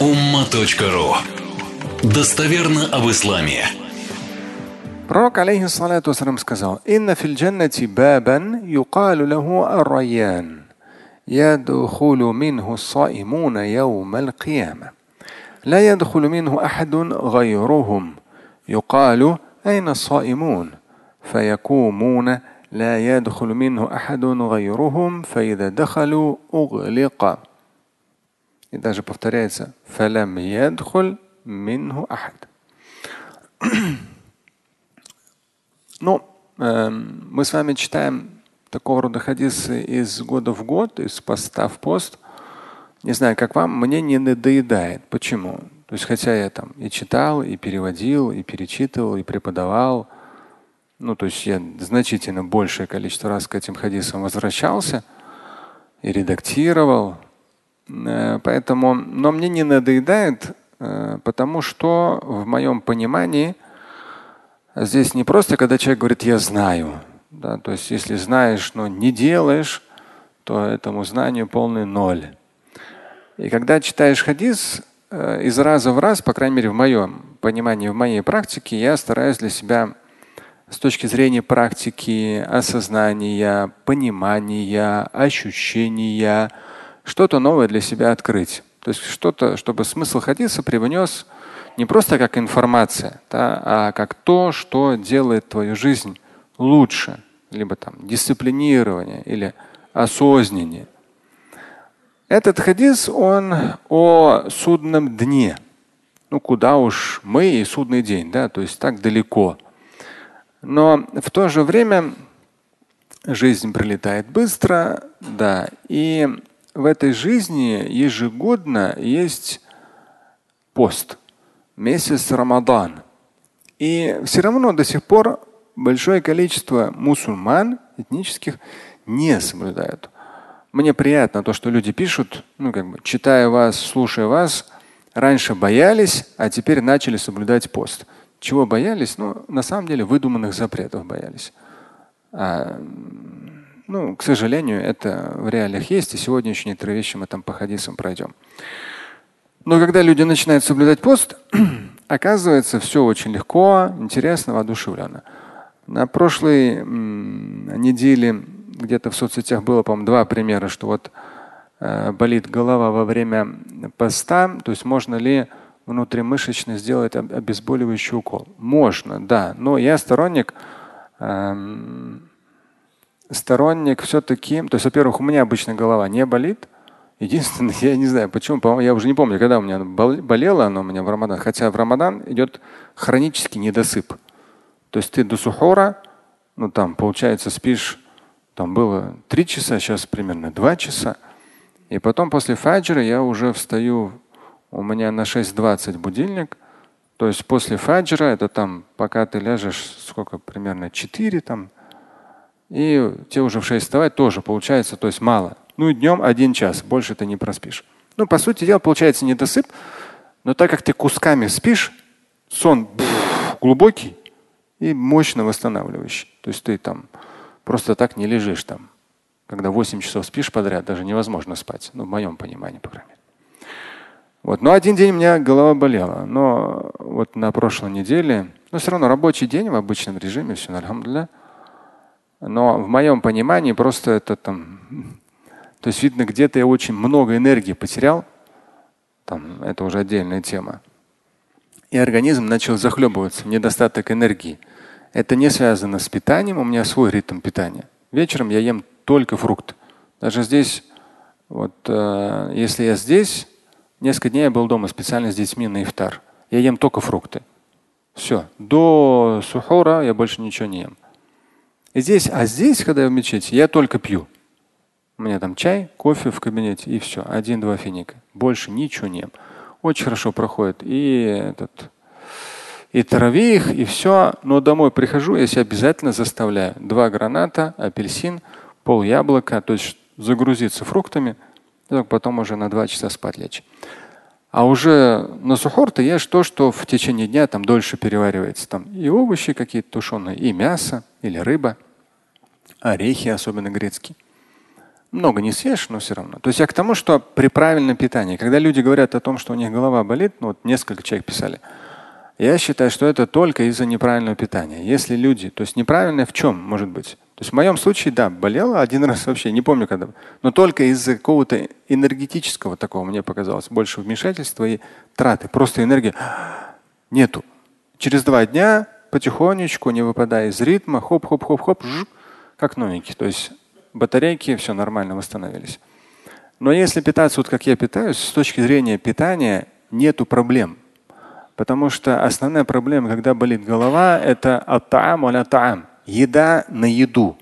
umma.ru Достоверно об исламе. Пророк, алейхиссалату вассалам, сказал, «Инна фил джаннати бабан юкалу лаху ар-райян, يدخل منه الصائمون يوم القيامة لا يدخل منه أحد غيرهم يقال أين الصائمون فيقومون لا يدخل منه أحد غيرهم فإذا دخلوا أغلق И даже повторяется «фалям ядхуль минху ахад». Ну, э, мы с вами читаем такого рода хадисы из года в год, из поста в пост. Не знаю, как вам, мне не надоедает. Почему? То есть, хотя я там и читал, и переводил, и перечитывал, и преподавал, ну, то есть я значительно большее количество раз к этим хадисам возвращался и редактировал, Э, поэтому, но мне не надоедает, э, потому что в моем понимании здесь не просто, когда человек говорит «я знаю», да, то есть если знаешь, но не делаешь, то этому знанию полный ноль. И когда читаешь хадис, э, из раза в раз, по крайней мере в моем понимании, в моей практике, я стараюсь для себя с точки зрения практики, осознания, понимания, ощущения, что-то новое для себя открыть. То есть что-то, чтобы смысл хадиса привнес не просто как информация, да, а как то, что делает твою жизнь лучше, либо там дисциплинирование или осознание. Этот хадис, он о судном дне. Ну, куда уж мы и судный день, да, то есть так далеко. Но в то же время жизнь пролетает быстро, да, и в этой жизни ежегодно есть пост, месяц Рамадан. И все равно до сих пор большое количество мусульман этнических не соблюдают. Мне приятно то, что люди пишут, ну как бы читая вас, слушая вас, раньше боялись, а теперь начали соблюдать пост. Чего боялись? Ну, на самом деле, выдуманных запретов боялись. А, ну, к сожалению, это в реалиях есть, и сегодня еще некоторые вещи мы там по хадисам пройдем. Но когда люди начинают соблюдать пост, оказывается, все очень легко, интересно, воодушевленно. На прошлой неделе где-то в соцсетях было, по-моему, два примера, что вот э, болит голова во время поста, то есть можно ли внутримышечно сделать обезболивающий укол? Можно, да. Но я сторонник, эм, сторонник все-таки, то есть, во-первых, у меня обычно голова не болит. Единственное, я не знаю, почему, по я уже не помню, когда у меня болело оно у меня в Рамадан. Хотя в Рамадан идет хронический недосып. То есть ты до сухора, ну там, получается, спишь, там было три часа, сейчас примерно два часа. И потом после фаджра я уже встаю у меня на 6.20 будильник. То есть после фаджра, это там, пока ты ляжешь, сколько примерно 4 там, и тебе уже в 6 вставать тоже получается, то есть мало. Ну и днем один час, больше ты не проспишь. Ну, по сути дела, получается недосып, но так как ты кусками спишь, сон глубокий и мощно восстанавливающий. То есть ты там просто так не лежишь там. Когда 8 часов спишь подряд, даже невозможно спать. Ну, в моем понимании, по крайней мере. Вот. Но один день у меня голова болела. Но вот на прошлой неделе, ну все равно рабочий день в обычном режиме, все нормально. Но в моем понимании просто это там, то есть видно, где-то я очень много энергии потерял. Там, это уже отдельная тема. И организм начал захлебываться, недостаток энергии. Это не связано с питанием, у меня свой ритм питания. Вечером я ем только фрукт. Даже здесь, вот, э, если я здесь, Несколько дней я был дома специально с детьми на ифтар. Я ем только фрукты. Все. До сухора я больше ничего не ем. Здесь, а здесь, когда я в мечети, я только пью. У меня там чай, кофе в кабинете и все. Один-два финика. Больше ничего не ем. Очень хорошо проходит. И этот и таравих, и все. Но домой прихожу, я себя обязательно заставляю. Два граната, апельсин, пол яблока, то есть загрузиться фруктами – потом уже на два часа спать лечь. А уже на сухор ты ешь то, что в течение дня там дольше переваривается. Там и овощи какие-то тушеные, и мясо, или рыба, орехи, особенно грецкие. много не съешь, но все равно. То есть я к тому, что при правильном питании, когда люди говорят о том, что у них голова болит, ну вот несколько человек писали, я считаю, что это только из-за неправильного питания. Если люди, то есть неправильное в чем может быть? То есть в моем случае, да, болела один раз вообще, не помню когда, но только из-за какого-то энергетического такого, мне показалось, больше вмешательства и траты. Просто энергии нету. Через два дня потихонечку, не выпадая из ритма, хоп-хоп-хоп-хоп, как новенький. То есть батарейки, все нормально восстановились. Но если питаться вот как я питаюсь, с точки зрения питания нету проблем. Потому что основная проблема, когда болит голова, это атаам таам еда на еду.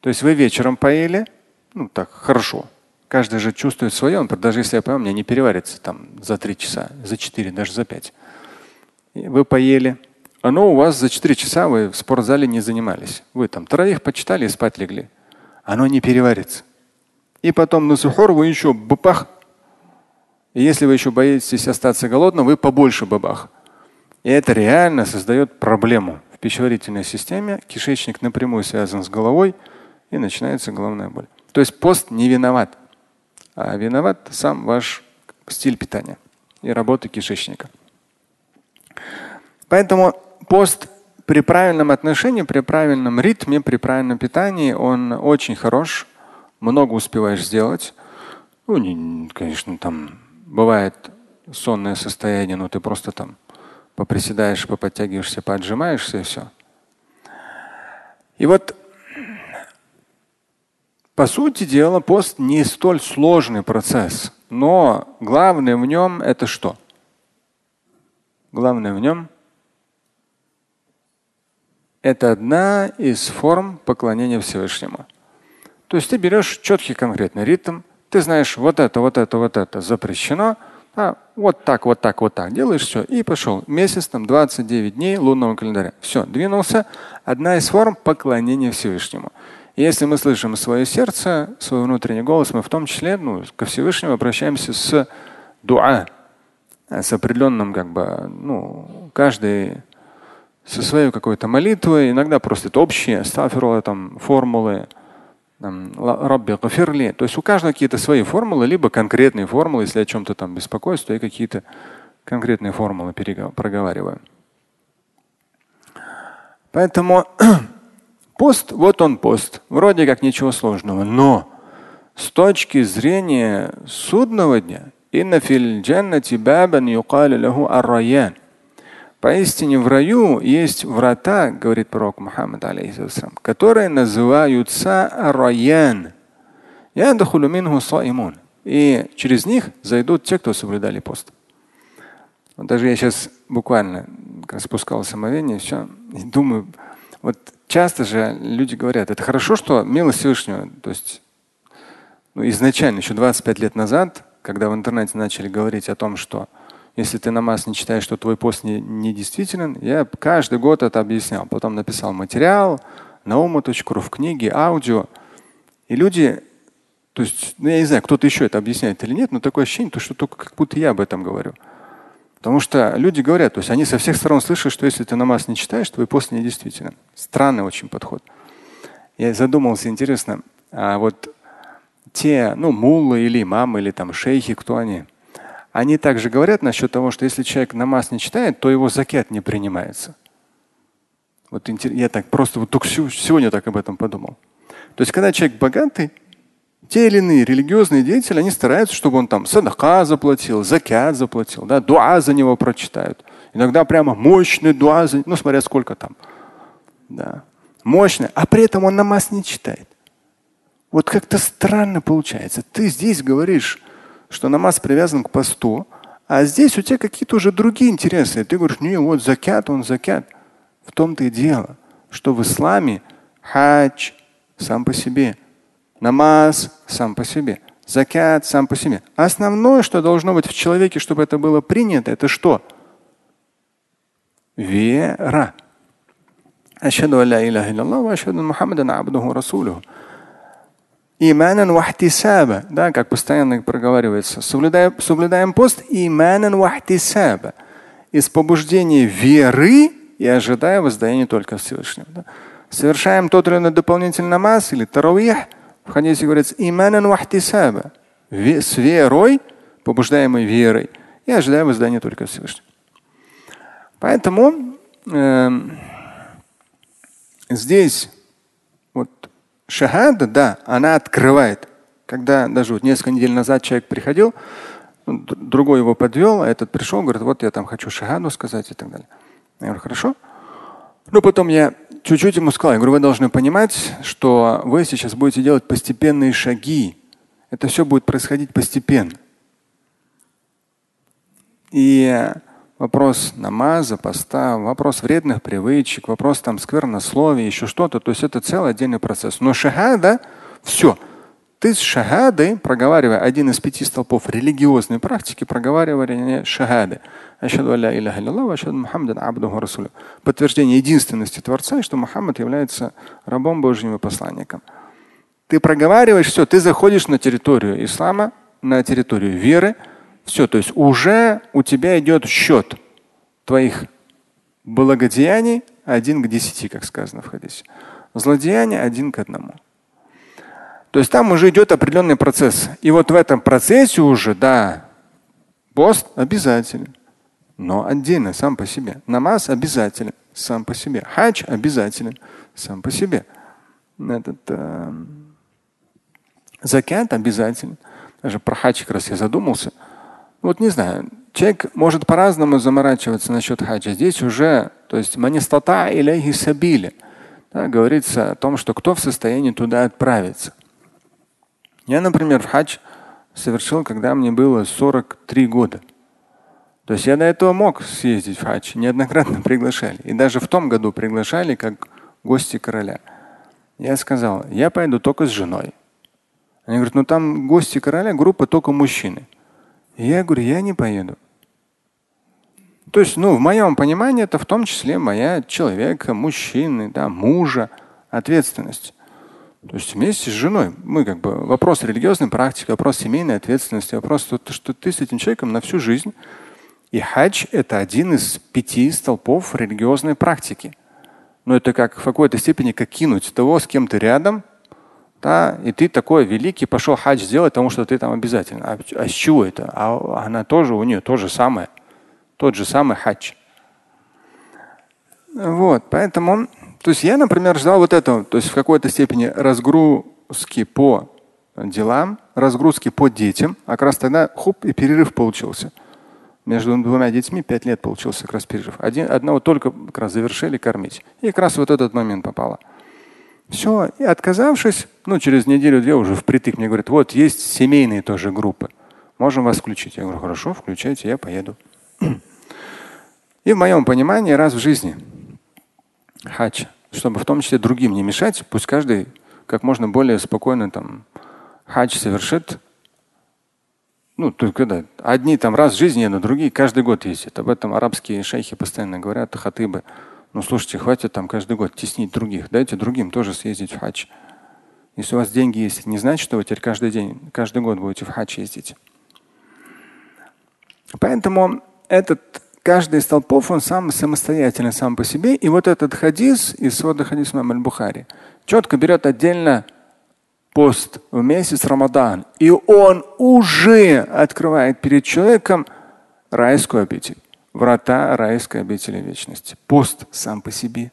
То есть вы вечером поели, ну так хорошо. Каждый же чувствует свое, даже если я поем, мне не переварится там за три часа, за четыре, даже за пять. Вы поели, оно у вас за четыре часа вы в спортзале не занимались. Вы там троих почитали и спать легли оно не переварится. И потом на сухор вы еще бабах. И если вы еще боитесь остаться голодным, вы побольше бабах. И это реально создает проблему в пищеварительной системе. Кишечник напрямую связан с головой, и начинается головная боль. То есть пост не виноват, а виноват сам ваш стиль питания и работы кишечника. Поэтому пост при правильном отношении, при правильном ритме, при правильном питании он очень хорош. Много успеваешь сделать. Ну, не, конечно, там бывает сонное состояние, но ты просто там поприседаешь, поподтягиваешься, поотжимаешься и все. И вот по сути дела, пост не столь сложный процесс, но главное в нем это что? Главное в нем это одна из форм поклонения Всевышнему. То есть ты берешь четкий конкретный ритм, ты знаешь, вот это, вот это, вот это запрещено, а вот так, вот так, вот так делаешь все и пошел. Месяц там 29 дней лунного календаря. Все, двинулся. Одна из форм поклонения Всевышнему. Если мы слышим свое сердце, свой внутренний голос, мы в том числе ну, ко Всевышнему обращаемся с дуа, с определенным как бы, ну, каждый со своей какой-то молитвой, иногда просто это общие, стафирула, там, формулы, Рабби Гафирли. То есть у каждого какие-то свои формулы, либо конкретные формулы, если о чем-то там беспокоюсь, то я какие-то конкретные формулы проговариваю. Поэтому пост, вот он пост. Вроде как ничего сложного. Но с точки зрения судного дня, инна фил джаннати бабан юкали лаху ар Поистине в раю есть врата, говорит пророк Мухаммад, алейхиссалам, которые называются Раян. И через них зайдут те, кто соблюдали пост. Вот даже я сейчас буквально спускал самовение, все, и думаю, вот часто же люди говорят, это хорошо, что милость Всевышнего, то есть ну, изначально, еще 25 лет назад, когда в интернете начали говорить о том, что если ты намаз не читаешь, что твой пост не, не действителен. Я каждый год это объяснял. Потом написал материал на ума.ру в книге, аудио. И люди, то есть, ну, я не знаю, кто-то еще это объясняет или нет, но такое ощущение, что только как будто я об этом говорю. Потому что люди говорят, то есть они со всех сторон слышат, что если ты намаз не читаешь, твой пост не действителен. Странный очень подход. Я задумался, интересно, а вот те, ну, муллы или имамы, или там шейхи, кто они? Они также говорят насчет того, что если человек намаз не читает, то его закят не принимается. Вот я так просто вот только сегодня так об этом подумал. То есть, когда человек богатый, те или иные религиозные деятели, они стараются, чтобы он там садака заплатил, закят заплатил, да, дуа за него прочитают. Иногда прямо мощный дуа, за, ну смотря сколько там. Да. Мощный, а при этом он намаз не читает. Вот как-то странно получается. Ты здесь говоришь, что намаз привязан к посту, а здесь у тебя какие-то уже другие интересы. Ты говоришь, не, вот закят, он закят. В том-то и дело, что в исламе хадж сам по себе, намаз сам по себе, закят сам по себе. Основное, что должно быть в человеке, чтобы это было принято, это что? Вера. Ашхаду алла илляха илляллах ва ашхаду Мухаммадан абдуху расулуху иманан вахтисаба, да, как постоянно проговаривается. Соблюдаем, соблюдаем пост иманан вахтисаба. Из побуждения веры и ожидая воздаяния только Всевышнего. Да. Совершаем тот или иной дополнительный намаз или таравих В хадисе говорится иманан вахтисаба. С верой, побуждаемой верой. И ожидая воздания только Всевышнего. Поэтому э, здесь шахада, да, она открывает. Когда даже вот несколько недель назад человек приходил, ну, другой его подвел, а этот пришел, говорит, вот я там хочу шахаду сказать и так далее. Я говорю, хорошо. Ну, потом я чуть-чуть ему сказал, я говорю, вы должны понимать, что вы сейчас будете делать постепенные шаги. Это все будет происходить постепенно. И вопрос намаза, поста, вопрос вредных привычек, вопрос там сквернословия, еще что-то. То есть это целый отдельный процесс. Но шахада, все. Ты с шахадой, проговаривая один из пяти столпов религиозной практики, проговаривая шахады. Подтверждение единственности Творца и что Мухаммад является рабом Божьим и посланником. Ты проговариваешь все, ты заходишь на территорию ислама, на территорию веры, все, то есть уже у тебя идет счет твоих благодеяний один к десяти, как сказано в хадисе. Злодеяния один к одному. То есть там уже идет определенный процесс. И вот в этом процессе уже, да, пост обязателен, но отдельно, сам по себе. Намаз обязателен, сам по себе. Хадж обязателен, сам по себе. Этот, э, закят обязателен. Даже про как раз я задумался – вот не знаю, человек может по-разному заморачиваться насчет хаджа. Здесь уже, то есть манистата иляхи сабили. Да, говорится о том, что кто в состоянии туда отправиться. Я, например, в хадж совершил, когда мне было 43 года. То есть я до этого мог съездить в хадж, неоднократно приглашали. И даже в том году приглашали как гости короля. Я сказал, я пойду только с женой. Они говорят, ну там гости короля, группа только мужчины. Я говорю, я не поеду. То есть, ну, в моем понимании это в том числе моя человека, мужчины, да, мужа, ответственность. То есть вместе с женой мы как бы вопрос религиозной практики, вопрос семейной ответственности, вопрос, что, что ты с этим человеком на всю жизнь. И хадж – это один из пяти столпов религиозной практики. Но это как в какой-то степени как кинуть того, с кем ты рядом, да, и ты такой великий пошел хадж сделать, потому что ты там обязательно. А, а с чего это? А она тоже, у нее то же самое. Тот же самый хадж. Вот, поэтому, то есть я, например, ждал вот этого, то есть в какой-то степени разгрузки по делам, разгрузки по детям, а как раз тогда хуп и перерыв получился. Между двумя детьми пять лет получился как раз перерыв. Один, одного только как раз завершили кормить. И как раз вот этот момент попало. Все, и отказавшись, ну, через неделю-две уже впритык мне говорят, вот есть семейные тоже группы. Можем вас включить. Я говорю, хорошо, включайте, я поеду. И в моем понимании раз в жизни хадж, чтобы в том числе другим не мешать, пусть каждый как можно более спокойно там хадж совершит. Ну, только да, одни там раз в жизни, но другие каждый год ездят. Об этом арабские шейхи постоянно говорят, хатыбы. Ну слушайте, хватит там каждый год теснить других. Дайте другим тоже съездить в хадж. Если у вас деньги есть, не значит, что вы теперь каждый день, каждый год будете в хадж ездить. Поэтому этот каждый из столпов, он сам самостоятельный сам по себе. И вот этот хадис из свода хадис Аль-Бухари четко берет отдельно пост в месяц Рамадан. И он уже открывает перед человеком райскую обитель врата райской обители вечности. Пост сам по себе.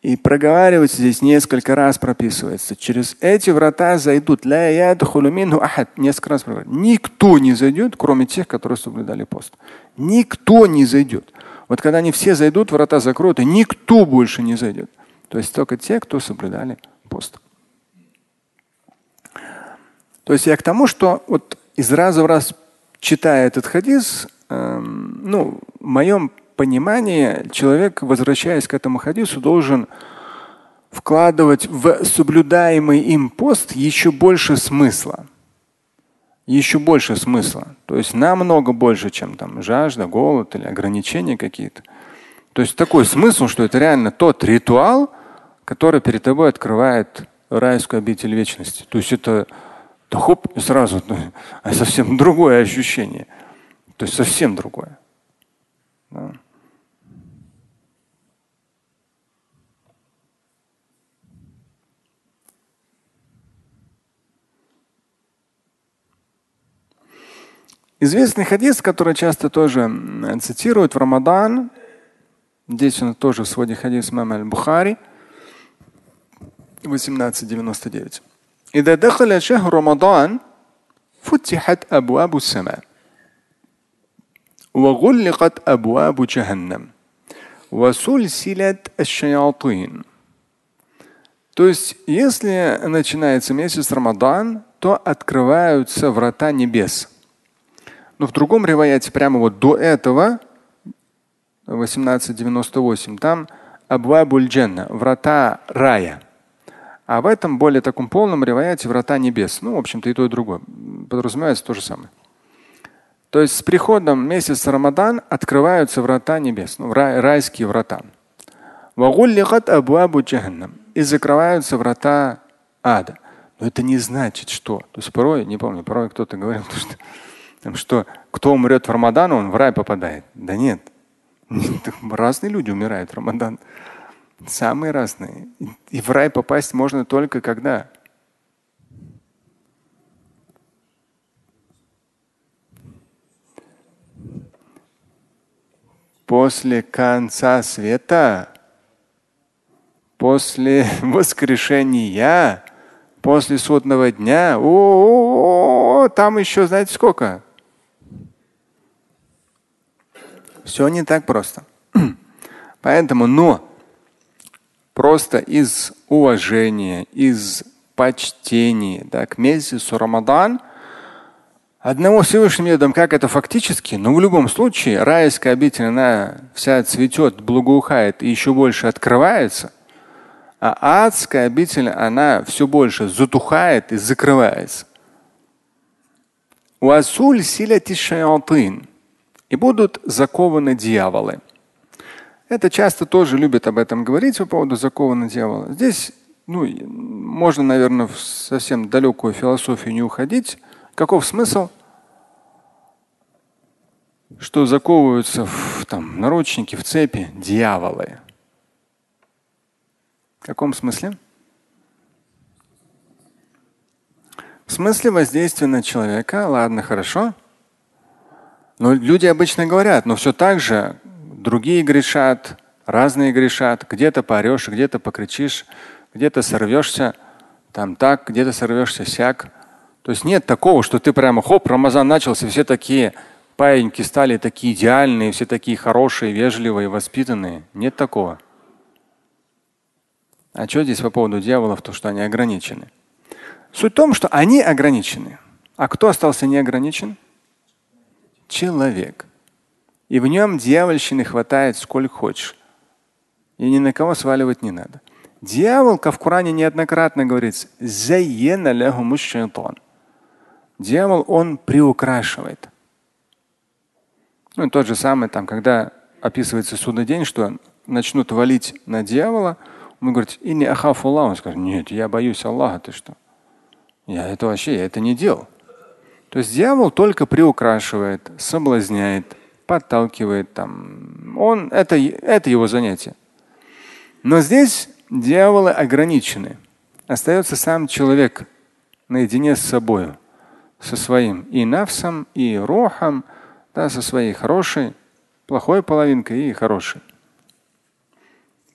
И проговаривать здесь несколько раз прописывается. Через эти врата зайдут. Несколько раз Никто не зайдет, кроме тех, которые соблюдали пост. Никто не зайдет. Вот когда они все зайдут, врата закроют, и никто больше не зайдет. То есть только те, кто соблюдали пост. То есть я к тому, что вот из раза в раз читая этот хадис, эм, ну, в моем понимании человек, возвращаясь к этому хадису, должен вкладывать в соблюдаемый им пост еще больше смысла. Еще больше смысла. То есть намного больше, чем там жажда, голод или ограничения какие-то. То есть такой смысл, что это реально тот ритуал, который перед тобой открывает райскую обитель вечности. То есть это то хоп, и сразу а совсем другое ощущение. То есть совсем другое. Да. Известный хадис, который часто тоже цитируют в Рамадан, здесь он тоже в своде хадис Мама Аль-Бухари, 1899. إذا دخل شهر رمضان فتحت أبواب السماء وغلقت أبواب جهنم وسلسلت الشياطين То есть, если начинается месяц Рамадан, то открываются врата небес. Но в другом реваяте, прямо вот до этого, 1898, там Абвабуль Дженна, врата рая. а в этом более таком полном реваяте врата небес. Ну, в общем-то, и то, и другое. Подразумевается то же самое. То есть с приходом месяца Рамадан открываются врата небес, ну, рай, райские врата. И закрываются врата ада. Но это не значит, что. То есть порой, не помню, порой кто-то говорил, что, что кто умрет в Рамадан, он в рай попадает. Да нет. Разные люди умирают в Рамадан. Самые разные. И в рай попасть можно только когда? После конца света, после воскрешения, после судного дня, о, -о, там еще знаете сколько? Все не так просто. Поэтому, но просто из уважения, из почтения да, к месяцу Рамадан одного Всевышним ведом, как это фактически, но в любом случае райская обитель, она вся цветет, благоухает и еще больше открывается, а адская обитель, она все больше затухает и закрывается. И будут закованы дьяволы. Это часто тоже любят об этом говорить по поводу закованного дьявола. Здесь ну, можно, наверное, в совсем далекую философию не уходить. Каков смысл? Что заковываются в там, наручники, в цепи дьяволы. В каком смысле? В смысле воздействия на человека, ладно, хорошо. Но люди обычно говорят, но все так же другие грешат, разные грешат. Где-то поорешь, где-то покричишь, где-то сорвешься, там так, где-то сорвешься сяк. То есть нет такого, что ты прямо хоп, Рамазан начался, все такие паиньки стали такие идеальные, все такие хорошие, вежливые, воспитанные. Нет такого. А что здесь по поводу дьяволов, то что они ограничены? Суть в том, что они ограничены. А кто остался неограничен? Человек. И в нем дьявольщины хватает сколько хочешь. И ни на кого сваливать не надо. Дьявол, как в Коране неоднократно говорится, Дьявол, он приукрашивает. Ну, тот же самый, там, когда описывается судный день, что начнут валить на дьявола, он говорит, и не ахаф Аллах. Он скажет, нет, я боюсь Аллаха, ты что? Я это вообще, я это не делал. То есть дьявол только приукрашивает, соблазняет, подталкивает там. Он, это, это его занятие. Но здесь дьяволы ограничены. Остается сам человек наедине с собой, со своим и навсом, и рохом, да, со своей хорошей, плохой половинкой и хорошей.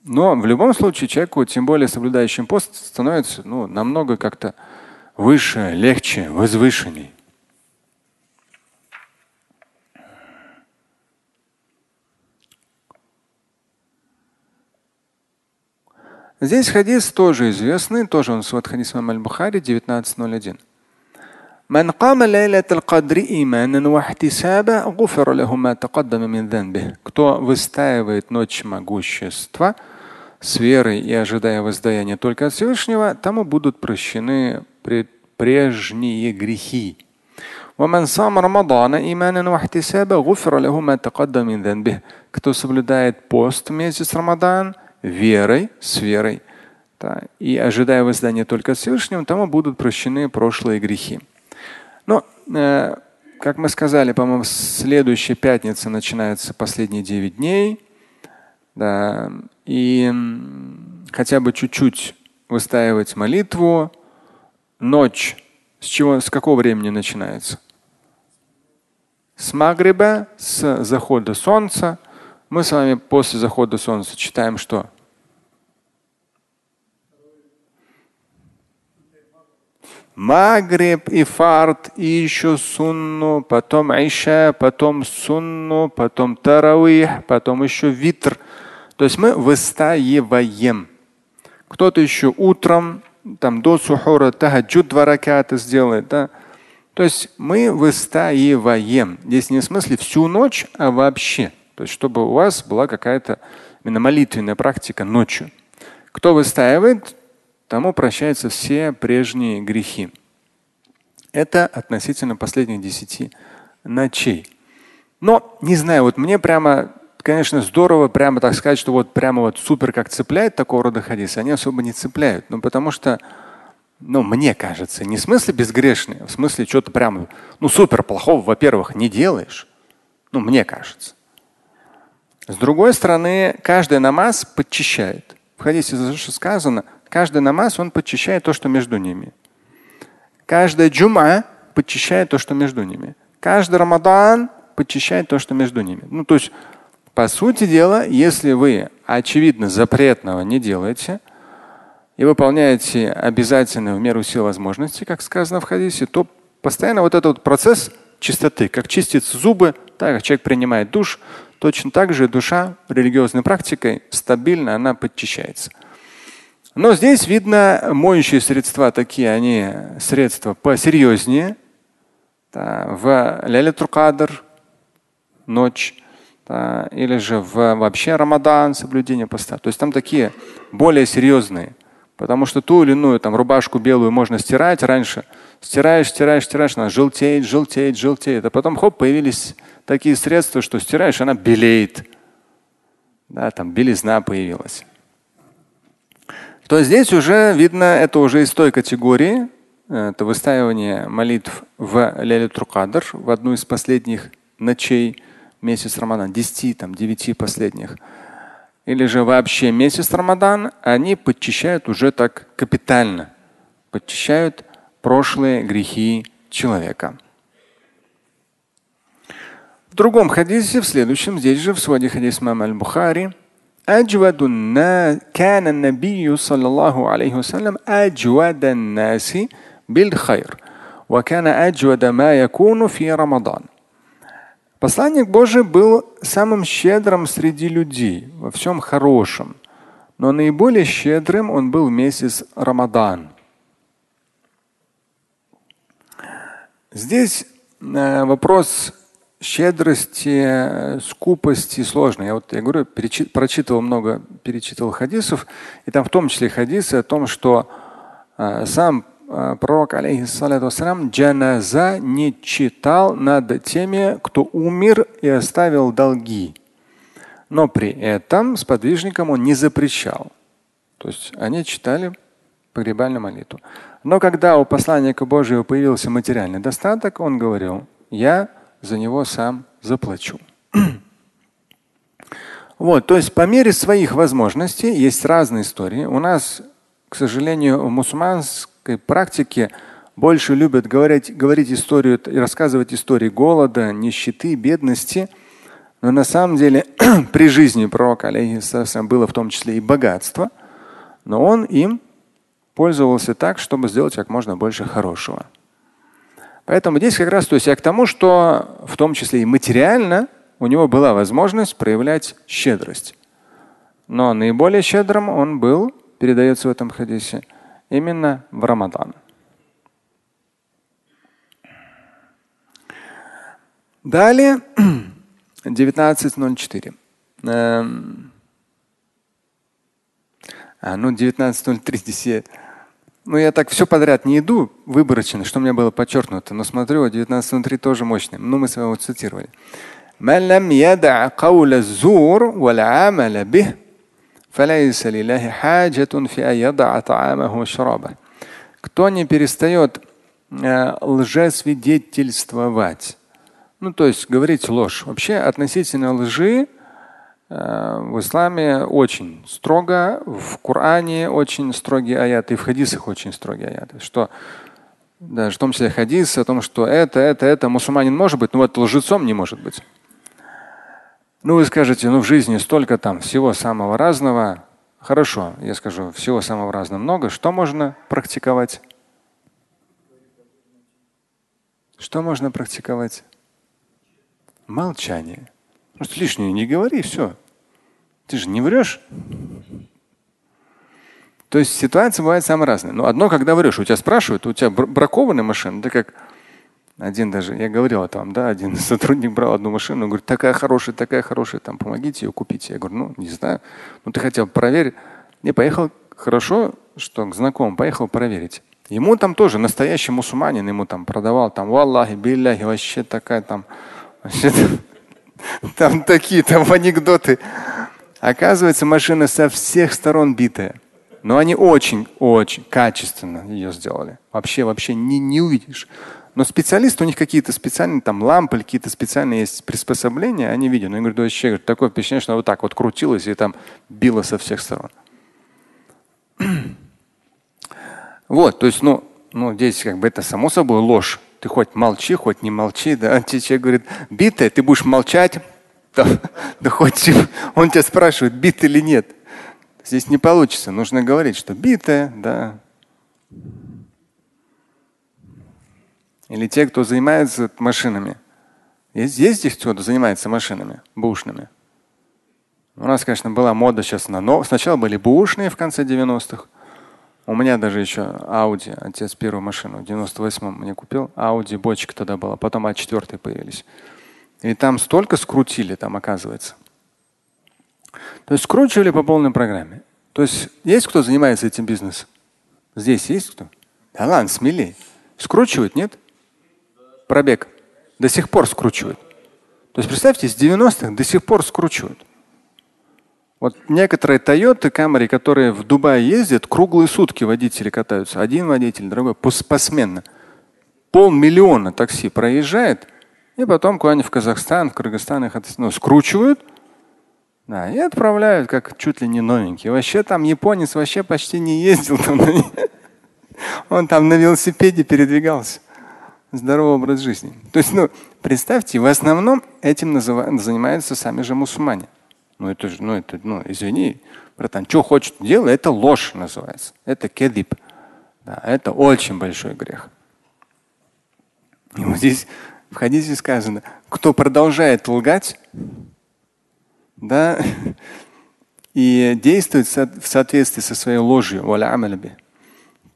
Но в любом случае человеку, тем более соблюдающим пост, становится ну, намного как-то выше, легче, возвышенней. Здесь хадис тоже известный, тоже он свод хадис Аль-Бухари 19.01. من قام ليلة القدر إيمانا واحتسابا غفر له ما تقدم من ذنبه. Кто выстаивает ночь могущества с верой и ожидая воздаяния только от Всевышнего, тому будут прощены прежние грехи. ومن صام رمضان إيمانا واحتسابا غفر له ما تقدم من ذنبه. Кто соблюдает пост месяц Рамадан – верой, с верой, да, и ожидая воздания только от Всевышнего, тому будут прощены прошлые грехи. Но, э, как мы сказали, по-моему, следующая пятница начинается последние девять дней. Да, и хотя бы чуть-чуть выстаивать молитву. Ночь с чего, с какого времени начинается? с Магриба, с захода солнца. Мы с вами после захода солнца читаем что? Магриб и фарт, и еще сунну, потом Айша, потом сунну, потом таравих, потом еще витр. То есть мы выстаиваем. Кто-то еще утром, там до сухура, тахаджуд два раката сделает. Да? То есть мы выстаиваем. Здесь не в смысле всю ночь, а вообще. То есть чтобы у вас была какая-то именно молитвенная практика ночью. Кто выстаивает, тому прощаются все прежние грехи. Это относительно последних десяти ночей. Но не знаю, вот мне прямо, конечно, здорово прямо так сказать, что вот прямо вот супер как цепляет такого рода хадисы, они особо не цепляют. Ну потому что, ну мне кажется, не в смысле безгрешный, а в смысле что-то прямо, ну супер плохого, во-первых, не делаешь. Ну мне кажется. С другой стороны, каждый намаз подчищает. В хадисе сказано, Каждый намаз, он подчищает то, что между ними. Каждая джума подчищает то, что между ними. Каждый рамадан подчищает то, что между ними. Ну, то есть, по сути дела, если вы очевидно запретного не делаете и выполняете обязательно в меру сил возможностей, как сказано в хадисе, то постоянно вот этот вот процесс чистоты, как чистятся зубы, так как человек принимает душ, точно так же душа религиозной практикой стабильно она подчищается. Но здесь видно моющие средства такие, они средства посерьезнее. Да, в Лялитуркадр ночь, да, или же в вообще Рамадан, соблюдение поста. То есть там такие более серьезные. Потому что ту или иную там рубашку белую можно стирать раньше. Стираешь, стираешь, стираешь, она желтеет, желтеет, желтеет. А потом хоп, появились такие средства, что стираешь, она белеет. Да, там белизна появилась то здесь уже видно, это уже из той категории, это выстаивание молитв в Лялиту Кадр, в одну из последних ночей месяц Рамадан, 10, там, 9 последних. Или же вообще месяц Рамадан, они подчищают уже так капитально, подчищают прошлые грехи человека. В другом хадисе, в следующем, здесь же в своде хадис Мама Аль-Бухари, أجود الناس كان النبي صلى الله عليه وسلم أجود الناس بالخير وكان أجود ما يكون في رمضان Посланник Божий был самым щедрым среди людей, во всем хорошем. Но наиболее щедрым он был в месяц Рамадан. Здесь э, вопрос щедрости, скупости сложно. Я вот я говорю, прочитывал много, перечитывал хадисов, и там в том числе хадисы о том, что э, сам э, пророк, алейхиссалату джаназа не читал над теми, кто умер и оставил долги. Но при этом сподвижникам он не запрещал. То есть они читали погребальную молитву. Но когда у посланника Божьего появился материальный достаток, он говорил, я за него сам заплачу. Вот, то есть по мере своих возможностей есть разные истории. У нас, к сожалению, в мусульманской практике больше любят говорить, говорить историю и рассказывать истории голода, нищеты, бедности. Но на самом деле при жизни пророка алейхиссалам было в том числе и богатство, но он им пользовался так, чтобы сделать как можно больше хорошего. Поэтому здесь как раз то есть я к тому, что в том числе и материально у него была возможность проявлять щедрость. Но наиболее щедрым он был, передается в этом хадисе, именно в Рамадан. Далее 19.04. Эм, а, ну 19.03 здесь ну, я так все подряд не иду выборочно, что у меня было подчеркнуто, но смотрю, 19.3 тоже мощный. Ну, мы с вами вот цитировали. Кто не перестает э, лжесвидетельствовать, ну то есть говорить ложь. Вообще относительно лжи в исламе очень строго, в Коране очень строгие аяты, и в хадисах очень строгие аяты, что Да, в том числе хадис о том, что это, это, это мусульманин может быть, но вот лжецом не может быть. Ну, вы скажете, ну в жизни столько там всего самого разного. Хорошо, я скажу, всего самого разного много. Что можно практиковать? Что можно практиковать? Молчание. Просто лишнее не говори, все. Ты же не врешь. То есть ситуация бывает самая разная. Но одно, когда врешь, у тебя спрашивают, у тебя бракованная машина, да как один даже, я говорил это вам, да, один сотрудник брал одну машину, говорит, такая хорошая, такая хорошая, там, помогите ее купить. Я говорю, ну, не знаю, ну ты хотел проверить. Не, поехал, хорошо, что к знакомому, поехал проверить. Ему там тоже настоящий мусульманин, ему там продавал, там, валлахи, билляхи, вообще такая там, вообще, там такие там анекдоты. Оказывается, машина со всех сторон битая. Но они очень-очень качественно ее сделали. Вообще, вообще не, не увидишь. Но специалисты, у них какие-то специальные там лампы, какие-то специальные есть приспособления, они видят. Но я говорю, вообще говорю, такое впечатление, что вот так вот крутилось и там било со всех сторон. вот, то есть, ну, ну, здесь как бы это само собой ложь. Ты хоть молчи, хоть не молчи, да. Человек говорит, битая, ты будешь молчать. Да, да хоть он тебя спрашивает, бит или нет. Здесь не получится. Нужно говорить, что битая, да, Или те, кто занимается машинами. Есть, есть здесь кто-то занимается машинами, бушными? У нас, конечно, была мода сейчас на но. Сначала были бушные в конце 90-х. У меня даже еще Audi, отец первую машину в 98-м мне купил. Audi бочка тогда была, потом А4 появились. И там столько скрутили, там оказывается. То есть скручивали по полной программе. То есть есть кто занимается этим бизнесом? Здесь есть кто? Да ладно, смелее. Скручивают, нет? пробег. До сих пор скручивают. То есть представьте, с 90-х до сих пор скручивают. Вот некоторые Toyota Camry, которые в Дубае ездят, круглые сутки водители катаются. Один водитель, другой посменно. Полмиллиона такси проезжает, и потом куда-нибудь в Казахстан, в Кыргызстан их ну, скручивают, да, и отправляют как чуть ли не новенькие. Вообще там японец вообще почти не ездил. Там, он там на велосипеде передвигался здоровый образ жизни. То есть, ну, представьте, в основном этим занимаются сами же мусульмане. Ну это же, ну это, ну извини, братан, что хочет делай, это ложь называется. Это кедиб. Да, это очень большой грех. И вот здесь в хадисе сказано, кто продолжает лгать, да, и действует в соответствии со своей ложью,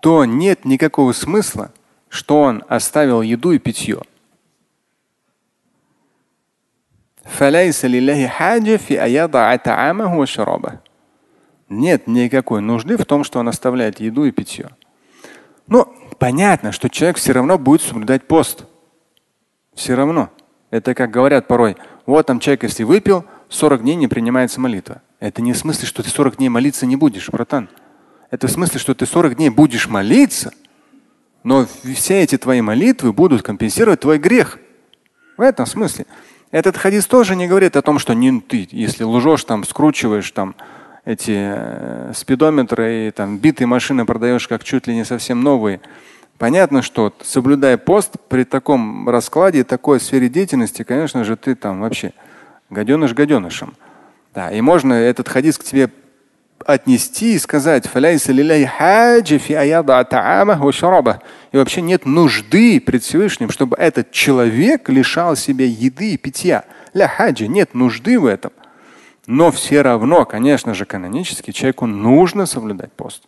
то нет никакого смысла что он оставил еду и питье. Нет никакой нужды в том, что он оставляет еду и питье. Ну, понятно, что человек все равно будет соблюдать пост. Все равно. Это как говорят порой, вот там человек, если выпил, 40 дней не принимается молитва. Это не в смысле, что ты 40 дней молиться не будешь, братан. Это в смысле, что ты 40 дней будешь молиться, но все эти твои молитвы будут компенсировать твой грех. В этом смысле. Этот хадис тоже не говорит о том, что не ты, если лжешь, там, скручиваешь там эти э, спидометры и там битые машины продаешь как чуть ли не совсем новые. Понятно, что соблюдая пост при таком раскладе, такой сфере деятельности, конечно же, ты там вообще гаденыш гаденышем. Да, и можно этот хадис к тебе отнести и сказать, и вообще нет нужды пред Всевышним, чтобы этот человек лишал себя еды и питья. Ля хаджи, нет нужды в этом. Но все равно, конечно же, канонически человеку нужно соблюдать пост.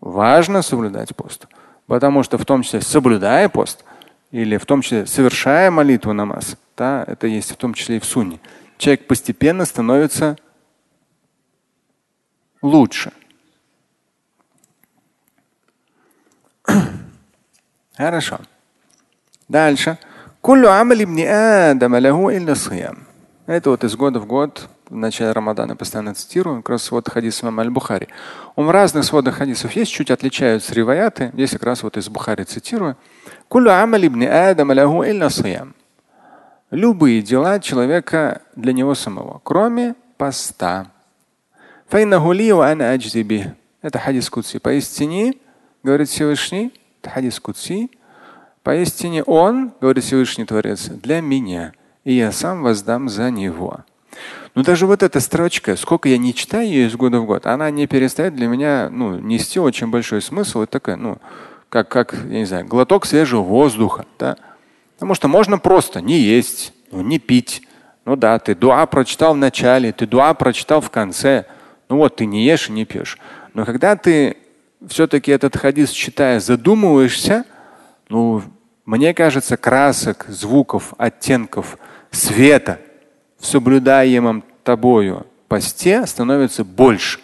Важно соблюдать пост. Потому что в том числе соблюдая пост, или в том числе совершая молитву намаз, да, это есть в том числе и в сунне, человек постепенно становится лучше. Хорошо. Дальше. Это вот из года в год, в начале Рамадана постоянно цитирую, как раз вот хадис имама Аль-Бухари. Он разных сводах хадисов есть, чуть отличаются риваяты. Здесь как раз вот из Бухари цитирую. Любые дела человека для него самого, кроме поста. Это хадис Кудси. Поистине, говорит Всевышний, это хадис Кудси, Поистине Он, говорит Всевышний Творец, для меня, и я сам воздам за него. Но даже вот эта строчка, сколько я не читаю ее из года в год, она не перестает для меня ну, нести очень большой смысл. Это такая, ну, как, как, я не знаю, глоток свежего воздуха. Да? Потому что можно просто не есть, ну, не пить. Ну да, ты дуа прочитал в начале, ты дуа прочитал в конце. Ну вот, ты не ешь и не пьешь. Но когда ты все-таки этот хадис читая, задумываешься, ну, мне кажется, красок, звуков, оттенков, света в соблюдаемом тобою посте становится больше.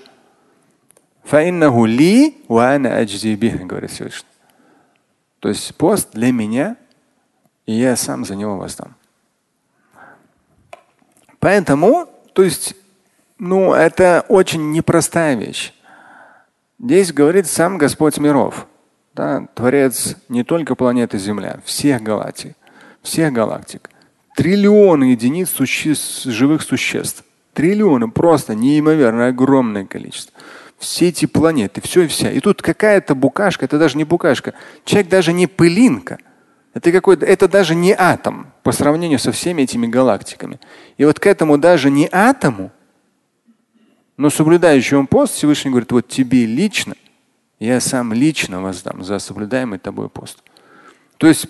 ли говорит Всевышний. То есть пост для меня, и я сам за него воздам. Поэтому, то есть, ну, это очень непростая вещь. Здесь говорит сам Господь миров, да, Творец не только планеты Земля, всех галактик, всех галактик. Триллионы единиц существ, живых существ. Триллионы, просто неимоверно огромное количество. Все эти планеты, все и вся. И тут какая-то букашка, это даже не букашка. Человек даже не пылинка. Это, какой это даже не атом по сравнению со всеми этими галактиками. И вот к этому даже не атому, но соблюдающему пост Всевышний говорит, вот тебе лично, я сам лично воздам за соблюдаемый тобой пост. То есть,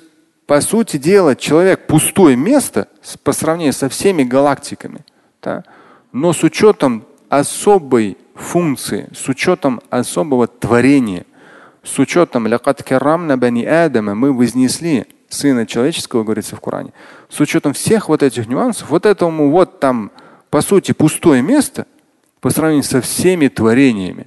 по сути дела, человек пустое место по сравнению со всеми галактиками, да, но с учетом особой функции, с учетом особого творения, с учетом мы вознесли Сына Человеческого, говорится в Коране, с учетом всех вот этих нюансов, вот этому вот там, по сути, пустое место по сравнению со всеми творениями.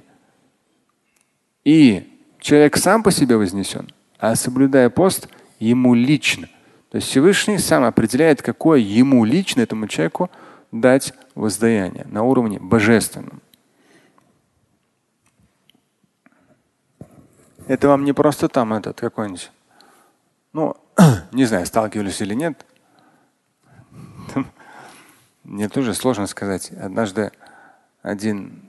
И человек сам по себе вознесен, а соблюдая пост, ему лично. То есть Всевышний сам определяет, какое ему лично этому человеку дать воздаяние на уровне божественном. Это вам не просто там этот какой-нибудь ну, не знаю, сталкивались или нет. Мне тоже сложно сказать. Однажды один,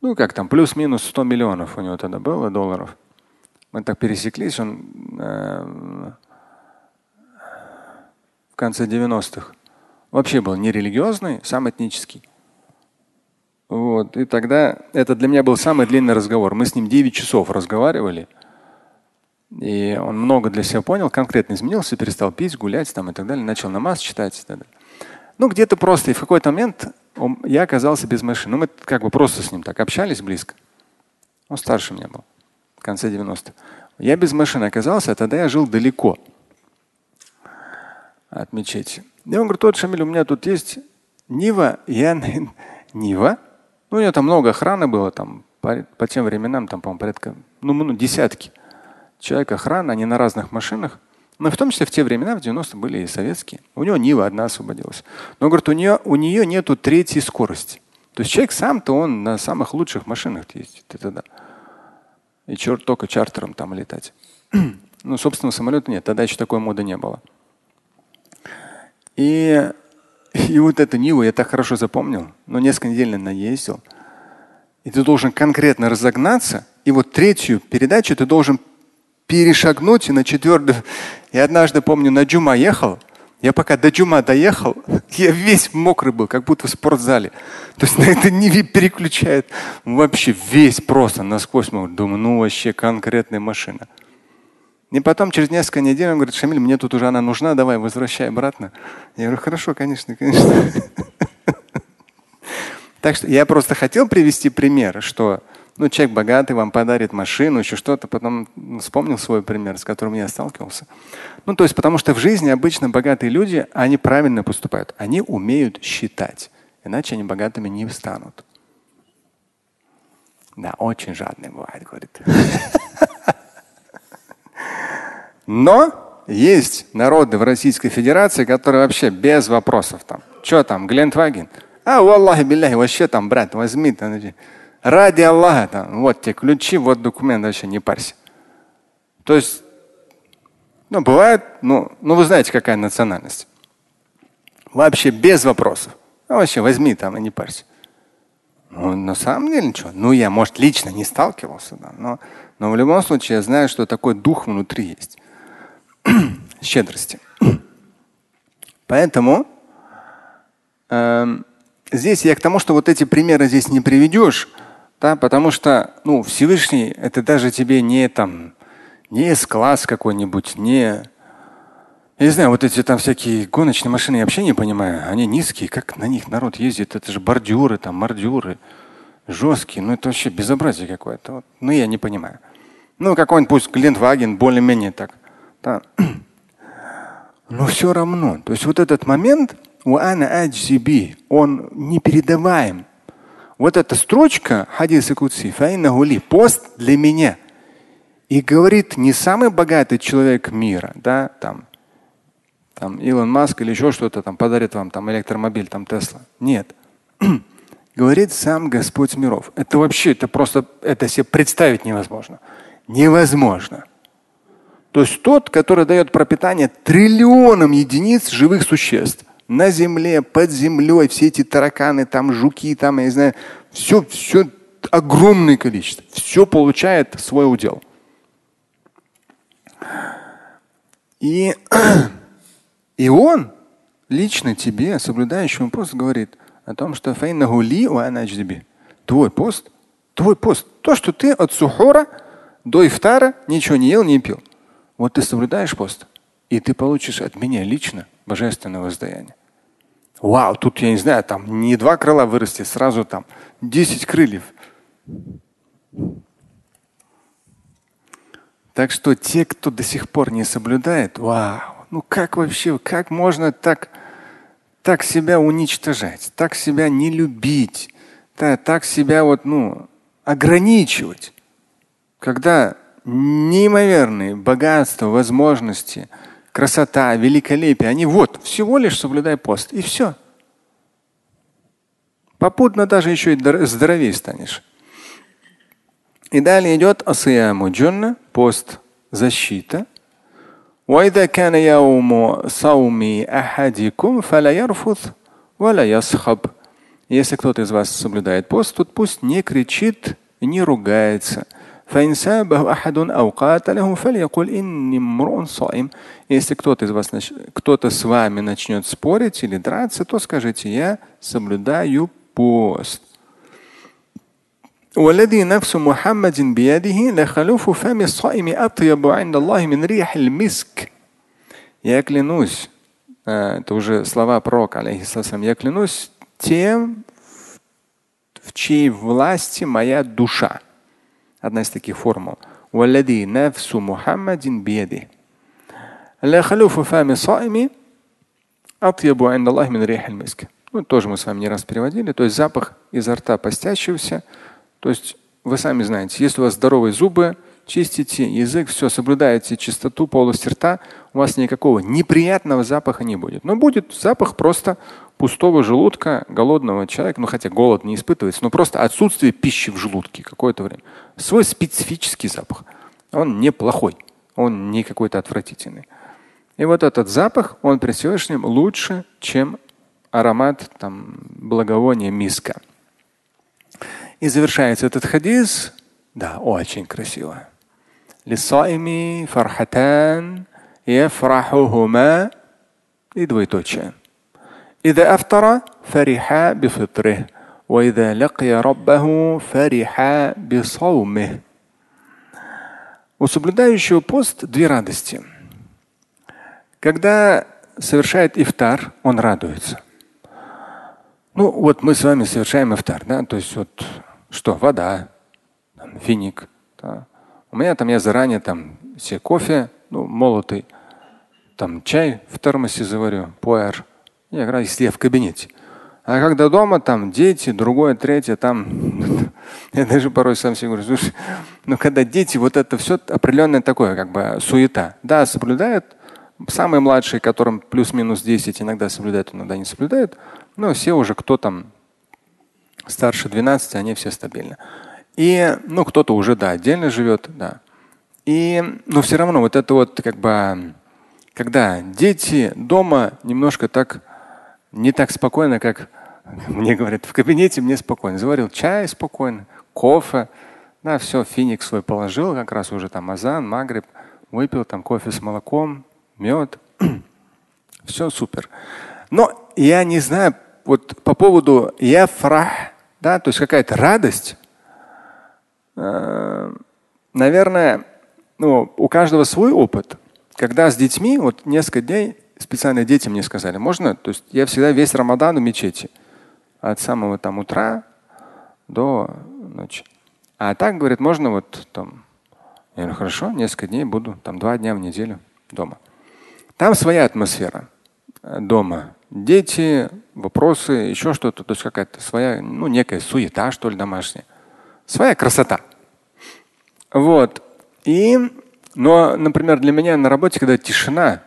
ну как там, плюс-минус 100 миллионов у него тогда было долларов. Мы так пересеклись, он э, в конце 90-х вообще был нерелигиозный, сам этнический. Вот. И тогда это для меня был самый длинный разговор. Мы с ним 9 часов разговаривали. И он много для себя понял, конкретно изменился, перестал пить, гулять там и так далее, начал намаз читать. И так далее. Ну, где-то просто. И в какой-то момент он, я оказался без машины. Ну, мы как бы просто с ним так общались близко. Он старше меня был, в конце 90-х. Я без машины оказался, а тогда я жил далеко от мечети. И он говорит, тот Шамиль, у меня тут есть Нива, я Нива. Ну, у него там много охраны было, там по, по тем временам, там, по-моему, порядка, ну, ну, десятки человек охрана, они на разных машинах. Но в том числе в те времена, в 90-е были и советские. У него Нива одна освободилась. Но говорит, у нее, у нее нету третьей скорости. То есть человек сам-то он на самых лучших машинах ездит. Это да. И черт только чартером там летать. ну, собственного самолета нет. Тогда еще такой моды не было. И, и вот эту Ниву я так хорошо запомнил. Но несколько недель на ездил. И ты должен конкретно разогнаться. И вот третью передачу ты должен перешагнуть и на четвертую. Я однажды помню, на Джума ехал. Я пока до Джума доехал, я весь мокрый был, как будто в спортзале. То есть на это не переключает вообще весь просто насквозь. Думаю, ну вообще конкретная машина. И потом через несколько недель он говорит, Шамиль, мне тут уже она нужна, давай возвращай обратно. Я говорю, хорошо, конечно, конечно. Так что я просто хотел привести пример, что ну, человек богатый вам подарит машину, еще что-то, потом вспомнил свой пример, с которым я сталкивался. Ну, то есть, потому что в жизни обычно богатые люди, они правильно поступают. Они умеют считать, иначе они богатыми не станут. Да, очень жадный бывает, говорит. Но есть народы в Российской Федерации, которые вообще без вопросов там. Что там, Глентваген? А, Аллахи билляхи, вообще там, брат, возьми. Там, Ради Аллаха, там, вот те ключи, вот документ, вообще не парься. То есть, ну, бывает, ну, ну вы знаете, какая национальность. Вообще без вопросов. Ну, вообще возьми там и не парься. Ну, на самом деле ничего. Ну, я, может, лично не сталкивался, да, но, но в любом случае я знаю, что такой дух внутри есть. щедрости. Поэтому э, здесь я к тому, что вот эти примеры здесь не приведешь, да, потому что ну, Всевышний это даже тебе не там не с-класс какой-нибудь, не я не знаю, вот эти там всякие гоночные машины, я вообще не понимаю. Они низкие, как на них народ ездит. Это же бордюры, там, мордюры. Жесткие. Ну это вообще безобразие какое-то. Вот. Ну я не понимаю. Ну какой-нибудь пусть Глендваген более-менее так. Да. Но все равно. То есть вот этот момент, он непередаваем. Вот эта строчка хадиса Кутси, пост для меня. И говорит не самый богатый человек мира, да, там, там Илон Маск или еще что-то там подарит вам там электромобиль, там Тесла. Нет. говорит сам Господь миров. Это вообще, это просто, это себе представить невозможно. Невозможно. То есть тот, который дает пропитание триллионам единиц живых существ на земле, под землей, все эти тараканы, там жуки, там, я не знаю, все, все огромное количество. Все получает свой удел. И, и он лично тебе, соблюдающему пост, говорит о том, что твой пост, твой пост, то, что ты от сухора до ифтара ничего не ел, не пил. Вот ты соблюдаешь пост, и ты получишь от меня лично божественное воздаяние. Вау, тут я не знаю, там не два крыла вырасти, сразу там 10 крыльев. Так что те, кто до сих пор не соблюдает, вау, ну как вообще, как можно так, так себя уничтожать, так себя не любить, да, так себя вот, ну, ограничивать, когда неимоверные богатства, возможности, красота, великолепие, они вот, всего лишь соблюдай пост. И все. Попутно даже еще и здоровее станешь. И далее идет асияму джунна, пост, защита. وإذا كان يوم صوم أحدكم فلا يرفث ولا يصخب. Если кто-то из вас соблюдает пост, тут пусть не кричит, не ругается – если кто-то из вас, кто-то с вами начнет спорить или драться, то скажите, я соблюдаю пост. والذي نفس محمد بيده لخلوف فم الصائم أطيب عند الله من ريح المسك. Я клянусь, это уже слова пророка, алейхиссалам, я клянусь тем, в чьей власти моя душа. Одна из таких формул. والذي نفس محمد بيده لا خلوف فم صائم أطيب عند الله من ريح المسك. Ну, тоже мы с вами не раз переводили. То есть запах изо рта постящегося. То есть вы сами знаете, если у вас здоровые зубы, чистите язык, все, соблюдаете чистоту полости рта, у вас никакого неприятного запаха не будет. Но будет запах просто пустого желудка голодного человека, ну хотя голод не испытывается, но просто отсутствие пищи в желудке какое-то время, свой специфический запах. Он неплохой, он не какой-то отвратительный. И вот этот запах, он при Всевышнем лучше, чем аромат там, благовония миска. И завершается этот хадис. Да, очень красиво. Лисаими фархатан яфрахухума и двоеточие. إذا أفطر فرح بفطره وإذا لقي ربه فرح بصومه. У соблюдающего пост две радости. Когда совершает ифтар, он радуется. Ну вот мы с вами совершаем ифтар, да, то есть вот что, вода, финик. Да. У меня там я заранее там себе кофе, ну, молотый, там чай в термосе заварю, пуэр. Я играю, если я в кабинете. А когда дома, там дети, другое, третье, там, я даже порой сам себе говорю, слушай, ну когда дети, вот это все определенное такое, как бы суета. Да, соблюдают, самые младшие, которым плюс-минус 10, иногда соблюдают, иногда не соблюдают, но все уже, кто там старше 12, они все стабильны. И, ну, кто-то уже, да, отдельно живет, да. И, но все равно вот это вот как бы, когда дети дома немножко так не так спокойно, как мне говорят, в кабинете мне спокойно. Заварил чай спокойно, кофе. Да, все, финик свой положил, как раз уже там азан, магриб, выпил там кофе с молоком, мед. Все супер. Но я не знаю, вот по поводу яфрах, да, то есть какая-то радость, э, наверное, ну, у каждого свой опыт. Когда с детьми, вот несколько дней специально дети мне сказали, можно, то есть я всегда весь Рамадан в мечети. От самого там утра до ночи. А так, говорит, можно вот там. Я говорю, хорошо, несколько дней буду, там два дня в неделю дома. Там своя атмосфера дома. Дети, вопросы, еще что-то, то есть какая-то своя, ну, некая суета, что ли, домашняя. Своя красота. Вот. И, но, например, для меня на работе, когда тишина,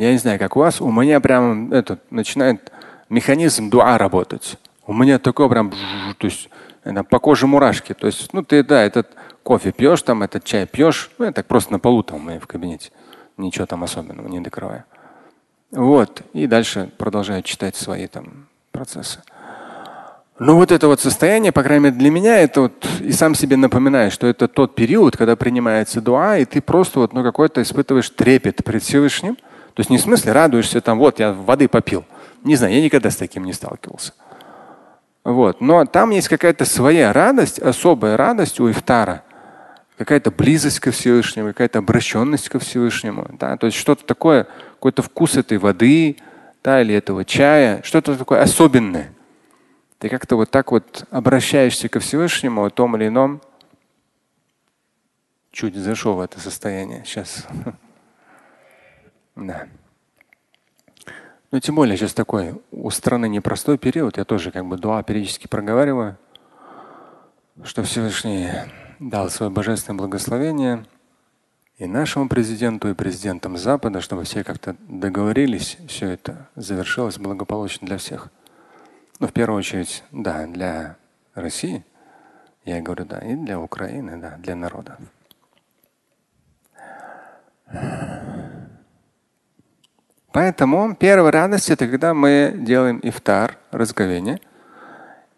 я не знаю, как у вас, у меня прям этот начинает механизм дуа работать. У меня такое прям, то есть это по коже мурашки. То есть, ну ты, да, этот кофе пьешь, там этот чай пьешь, ну я так просто на полу там в кабинете. Ничего там особенного не докрываю. Вот. И дальше продолжаю читать свои там процессы. Ну вот это вот состояние, по крайней мере для меня, это вот и сам себе напоминаю, что это тот период, когда принимается дуа, и ты просто вот ну какой-то испытываешь трепет пред Всевышним. То есть не в смысле радуешься там, вот я воды попил. Не знаю, я никогда с таким не сталкивался. Вот. Но там есть какая-то своя радость, особая радость у ифтара. Какая-то близость ко Всевышнему, какая-то обращенность ко Всевышнему. Да? То есть что-то такое, какой-то вкус этой воды да, или этого чая, что-то такое особенное. Ты как-то вот так вот обращаешься ко Всевышнему о том или ином. Чуть зашел в это состояние сейчас. Да. Ну, тем более сейчас такой у страны непростой период. Я тоже как бы дуа периодически проговариваю, что Всевышний дал свое божественное благословение и нашему президенту, и президентам Запада, чтобы все как-то договорились, все это завершилось благополучно для всех. Ну, в первую очередь, да, для России, я говорю, да, и для Украины, да, для народа. Поэтому первая радость это когда мы делаем ифтар, разговение.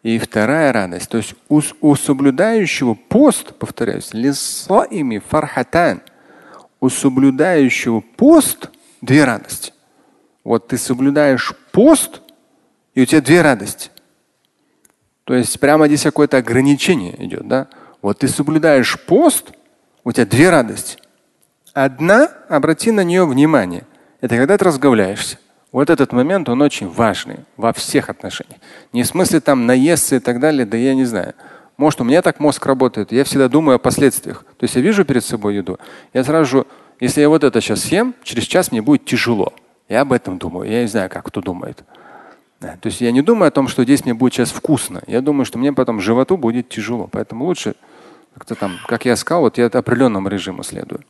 И вторая радость, то есть у, у соблюдающего пост, повторяюсь, ими фархатан, у соблюдающего пост две радости. Вот ты соблюдаешь пост, и у тебя две радости. То есть прямо здесь какое-то ограничение идет, да? Вот ты соблюдаешь пост, у тебя две радости. Одна, обрати на нее внимание, это когда ты разговляешься. Вот этот момент, он очень важный во всех отношениях. Не в смысле там наесться и так далее, да я не знаю. Может, у меня так мозг работает, я всегда думаю о последствиях. То есть я вижу перед собой еду, я сразу же, если я вот это сейчас съем, через час мне будет тяжело. Я об этом думаю. Я не знаю, как кто думает. Да. То есть я не думаю о том, что здесь мне будет сейчас вкусно. Я думаю, что мне потом животу будет тяжело. Поэтому лучше как-то там, как я сказал, вот я определенному режиму следую.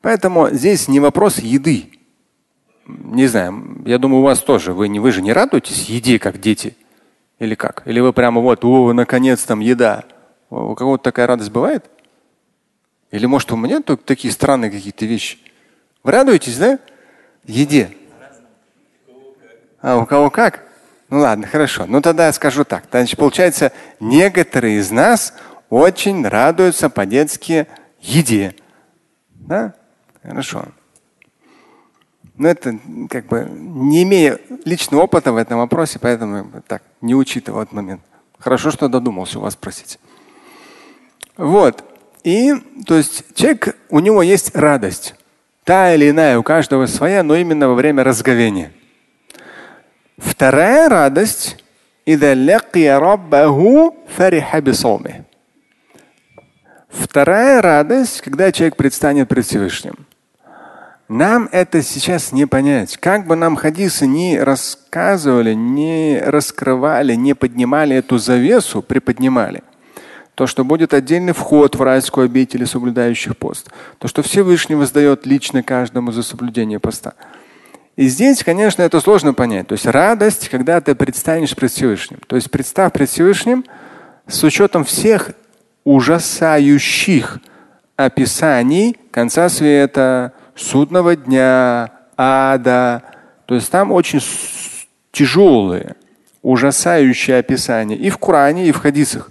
Поэтому здесь не вопрос еды. Не знаю, я думаю, у вас тоже. Вы, не, вы же не радуетесь еде, как дети? Или как? Или вы прямо вот, о, наконец там еда. У кого-то такая радость бывает? Или может у меня только такие странные какие-то вещи? Вы радуетесь, да? Еде. А у кого как? Ну ладно, хорошо. Ну тогда я скажу так. Значит, получается, некоторые из нас очень радуются по-детски еде. Да? Хорошо. Но это как бы не имея личного опыта в этом вопросе, поэтому так не учитывал этот момент. Хорошо, что додумался у вас спросить. Вот. И то есть человек, у него есть радость. Та или иная, у каждого своя, но именно во время разговения. Вторая радость Вторая радость, когда человек предстанет пред Всевышним. Нам это сейчас не понять. Как бы нам хадисы не рассказывали, не раскрывали, не поднимали эту завесу, приподнимали. То, что будет отдельный вход в райскую обитель соблюдающих пост. То, что Всевышний воздает лично каждому за соблюдение поста. И здесь, конечно, это сложно понять. То есть радость, когда ты предстанешь пред Всевышним. То есть представь пред Всевышним с учетом всех ужасающих описаний конца света, судного дня, ада. То есть там очень тяжелые, ужасающие описания и в Коране, и в хадисах.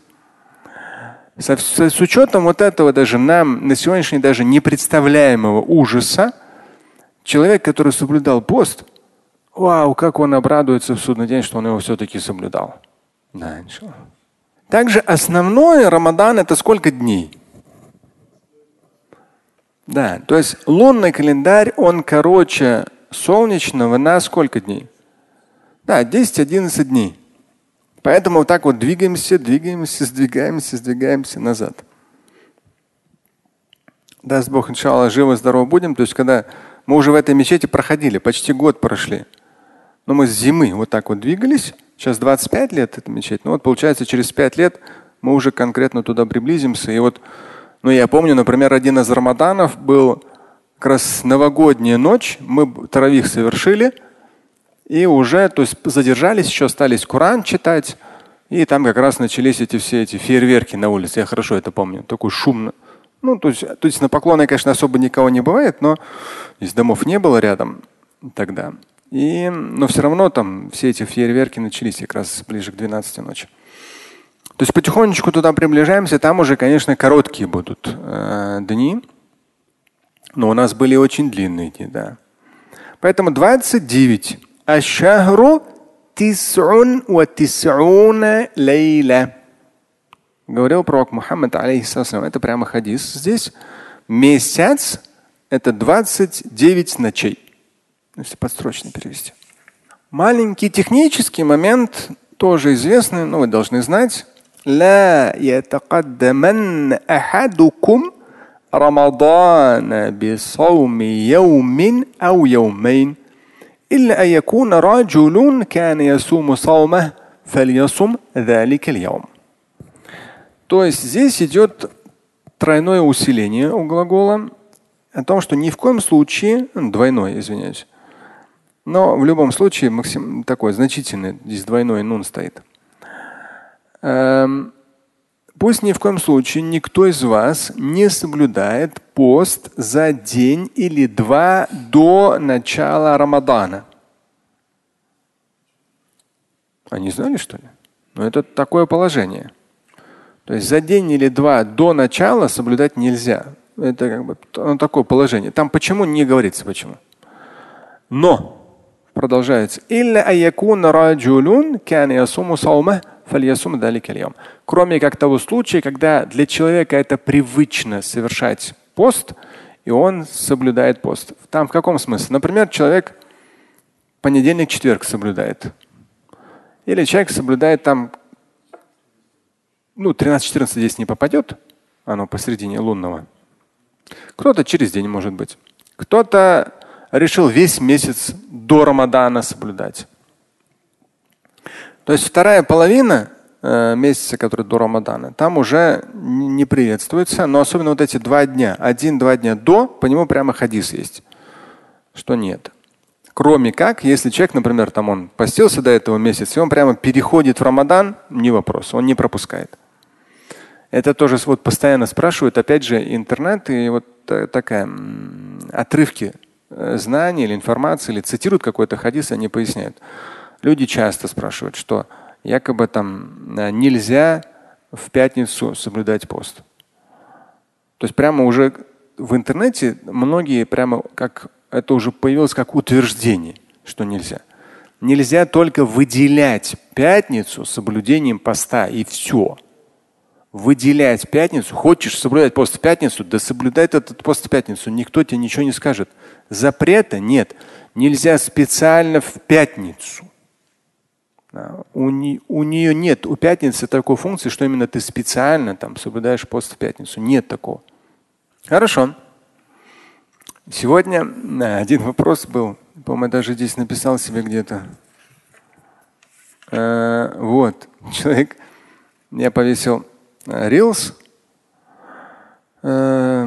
С, с, с учетом вот этого даже нам на сегодняшний даже непредставляемого ужаса, человек, который соблюдал пост, вау, как он обрадуется в судный день, что он его все-таки соблюдал. Да, Также основное Рамадан это сколько дней? Да, то есть лунный календарь, он короче солнечного на сколько дней? Да, 10-11 дней. Поэтому вот так вот двигаемся, двигаемся, сдвигаемся, сдвигаемся назад. Даст Бог, иншаллах, живо, здорово будем. То есть, когда мы уже в этой мечети проходили, почти год прошли. Но мы с зимы вот так вот двигались. Сейчас 25 лет эта мечеть. Ну вот получается, через 5 лет мы уже конкретно туда приблизимся. И вот, ну я помню, например, один из Рамаданов был как раз новогодняя ночь. Мы таравих совершили. И уже, то есть задержались, еще остались Коран читать. И там как раз начались эти все эти фейерверки на улице. Я хорошо это помню. Такой шумно. Ну, то есть, то есть на поклоны, конечно, особо никого не бывает, но из домов не было рядом тогда. И, но все равно там все эти фейерверки начались как раз ближе к 12 ночи. То есть потихонечку туда приближаемся, там уже, конечно, короткие будут э, дни. Но у нас были очень длинные дни, да. Поэтому 29. Ашахру тис'ун ва тис'уна лейла говорил пророк Мухаммад, алейхиссалам, это прямо хадис. Здесь месяц – это 29 ночей. Если подстрочно перевести. Маленький технический момент, тоже известный, но вы должны знать. لا يتقدمن أحدكم رمضان بصوم يوم أو يومين إلا أن يكون رجل كان يصوم صومه فليصم ذلك اليوم то есть здесь идет тройное усиление у глагола о том, что ни в коем случае, ну, двойное, извиняюсь, но в любом случае максим, такой значительный, здесь двойной нун стоит. Эм, пусть ни в коем случае никто из вас не соблюдает пост за день или два до начала Рамадана. Они знали, что ли? Но ну, это такое положение. То есть за день или два до начала соблюдать нельзя. Это как бы ну, такое положение. Там почему не говорится почему. Но продолжается. Кроме как того случая, когда для человека это привычно совершать пост, и он соблюдает пост. Там в каком смысле? Например, человек понедельник, четверг соблюдает. Или человек соблюдает там ну, 13-14 здесь не попадет, оно посередине лунного. Кто-то через день может быть. Кто-то решил весь месяц до Рамадана соблюдать. То есть вторая половина э, месяца, который до Рамадана, там уже не приветствуется, но особенно вот эти два дня, один-два дня до, по нему прямо хадис есть, что нет. Кроме как, если человек, например, там он постился до этого месяца, и он прямо переходит в Рамадан, не вопрос, он не пропускает. Это тоже вот постоянно спрашивают, опять же, интернет и вот такая отрывки э, знаний или информации, или цитируют какой-то хадис, они поясняют. Люди часто спрашивают, что якобы там э, нельзя в пятницу соблюдать пост. То есть прямо уже в интернете многие прямо как это уже появилось как утверждение, что нельзя. Нельзя только выделять пятницу соблюдением поста и все выделять пятницу, хочешь соблюдать пост в пятницу, да соблюдай этот пост в пятницу, никто тебе ничего не скажет. Запрета нет. Нельзя специально в пятницу. У, не, у нее нет, у пятницы такой функции, что именно ты специально там соблюдаешь пост в пятницу. Нет такого. Хорошо. Сегодня один вопрос был, по-моему, даже здесь написал себе где-то. Э, вот, человек, я повесил Reels э,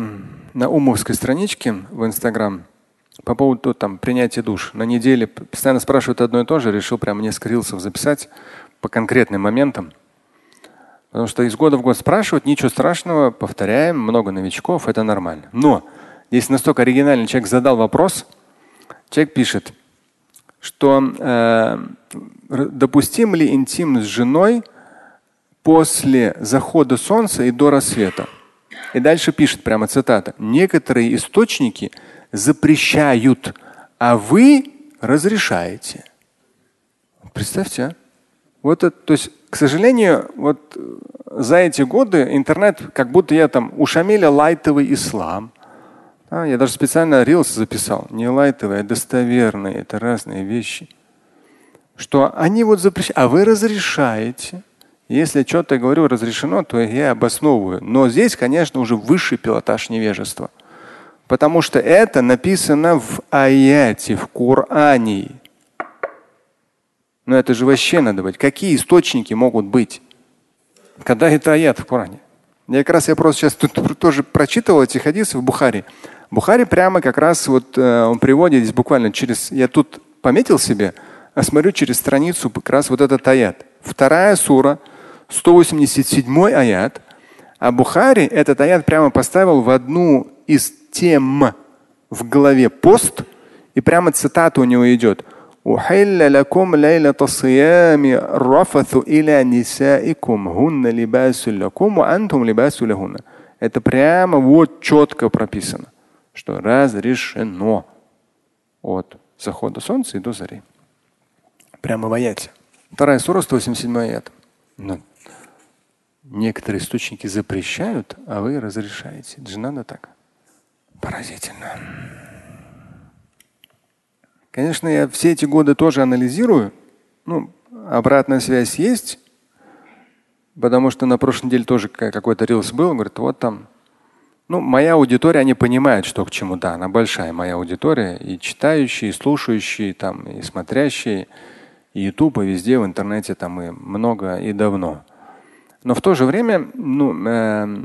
на умовской страничке в Инстаграм по поводу там принятия душ. На неделе постоянно спрашивают одно и то же, решил прямо несколько рилсов записать по конкретным моментам. Потому что из года в год спрашивают, ничего страшного, повторяем, много новичков, это нормально. Но здесь настолько оригинальный человек задал вопрос, человек пишет, что э, допустим ли интим с женой – после захода солнца и до рассвета. И дальше пишет прямо цитата. Некоторые источники запрещают а вы разрешаете. Представьте, а? Вот это, то есть, к сожалению, вот за эти годы интернет, как будто я там у Шамиля лайтовый ислам. А, я даже специально рилс записал. Не лайтовый, а достоверный. Это разные вещи. Что они вот запрещают, а вы разрешаете. Если что-то говорю разрешено, то я обосновываю. Но здесь, конечно, уже высший пилотаж невежества. Потому что это написано в аяте, в Коране. Но это же вообще надо быть. Какие источники могут быть? Когда это аят в Коране? Я как раз я просто сейчас тут тоже прочитывал эти хадисы в Бухаре. Бухари прямо как раз вот э, он приводит здесь буквально через, я тут пометил себе, а смотрю через страницу как раз вот этот аят. Вторая сура, 187 аят. А Бухари этот аят прямо поставил в одну из тем в главе пост, и прямо цитата у него идет. أحل لكم ليلة الصيام الرفث إلى نسائكم هن لباس لكم وأنتم لباس لهن. Это прямо вот четко прописано, что разрешено от захода солнца и до зари. Прямо в аяте. Вторая сура, 187 аят. Но некоторые источники запрещают, а вы разрешаете. Это же надо так. Поразительно. Конечно, я все эти годы тоже анализирую. Ну, обратная связь есть, потому что на прошлой неделе тоже какой-то рилс был. Говорит, вот там. Ну, моя аудитория, они понимают, что к чему. Да, она большая моя аудитория. И читающие, и слушающие, там, и смотрящие. И YouTube, и везде в интернете там и много, и давно. Но в то же время, ну, э,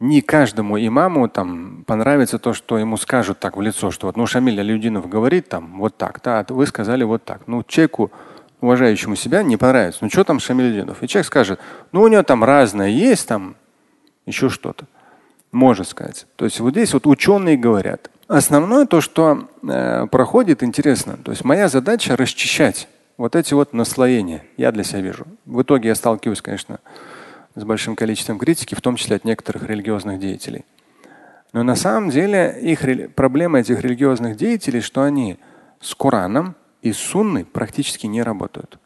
не каждому имаму там понравится то, что ему скажут так в лицо, что вот ну Шамиль Алюдинов говорит там вот так, да, а вы сказали вот так. Ну человеку, уважающему себя, не понравится. Ну что там Шамиль Алюдинов? И человек скажет, ну у него там разное есть, там еще что-то. Может сказать. То есть вот здесь вот ученые говорят. Основное то, что э, проходит, интересно. То есть моя задача расчищать вот эти вот наслоения. Я для себя вижу. В итоге я сталкиваюсь, конечно, с большим количеством критики, в том числе от некоторых религиозных деятелей. Но на самом деле их, проблема этих религиозных деятелей, что они с Кораном и Сунной практически не работают.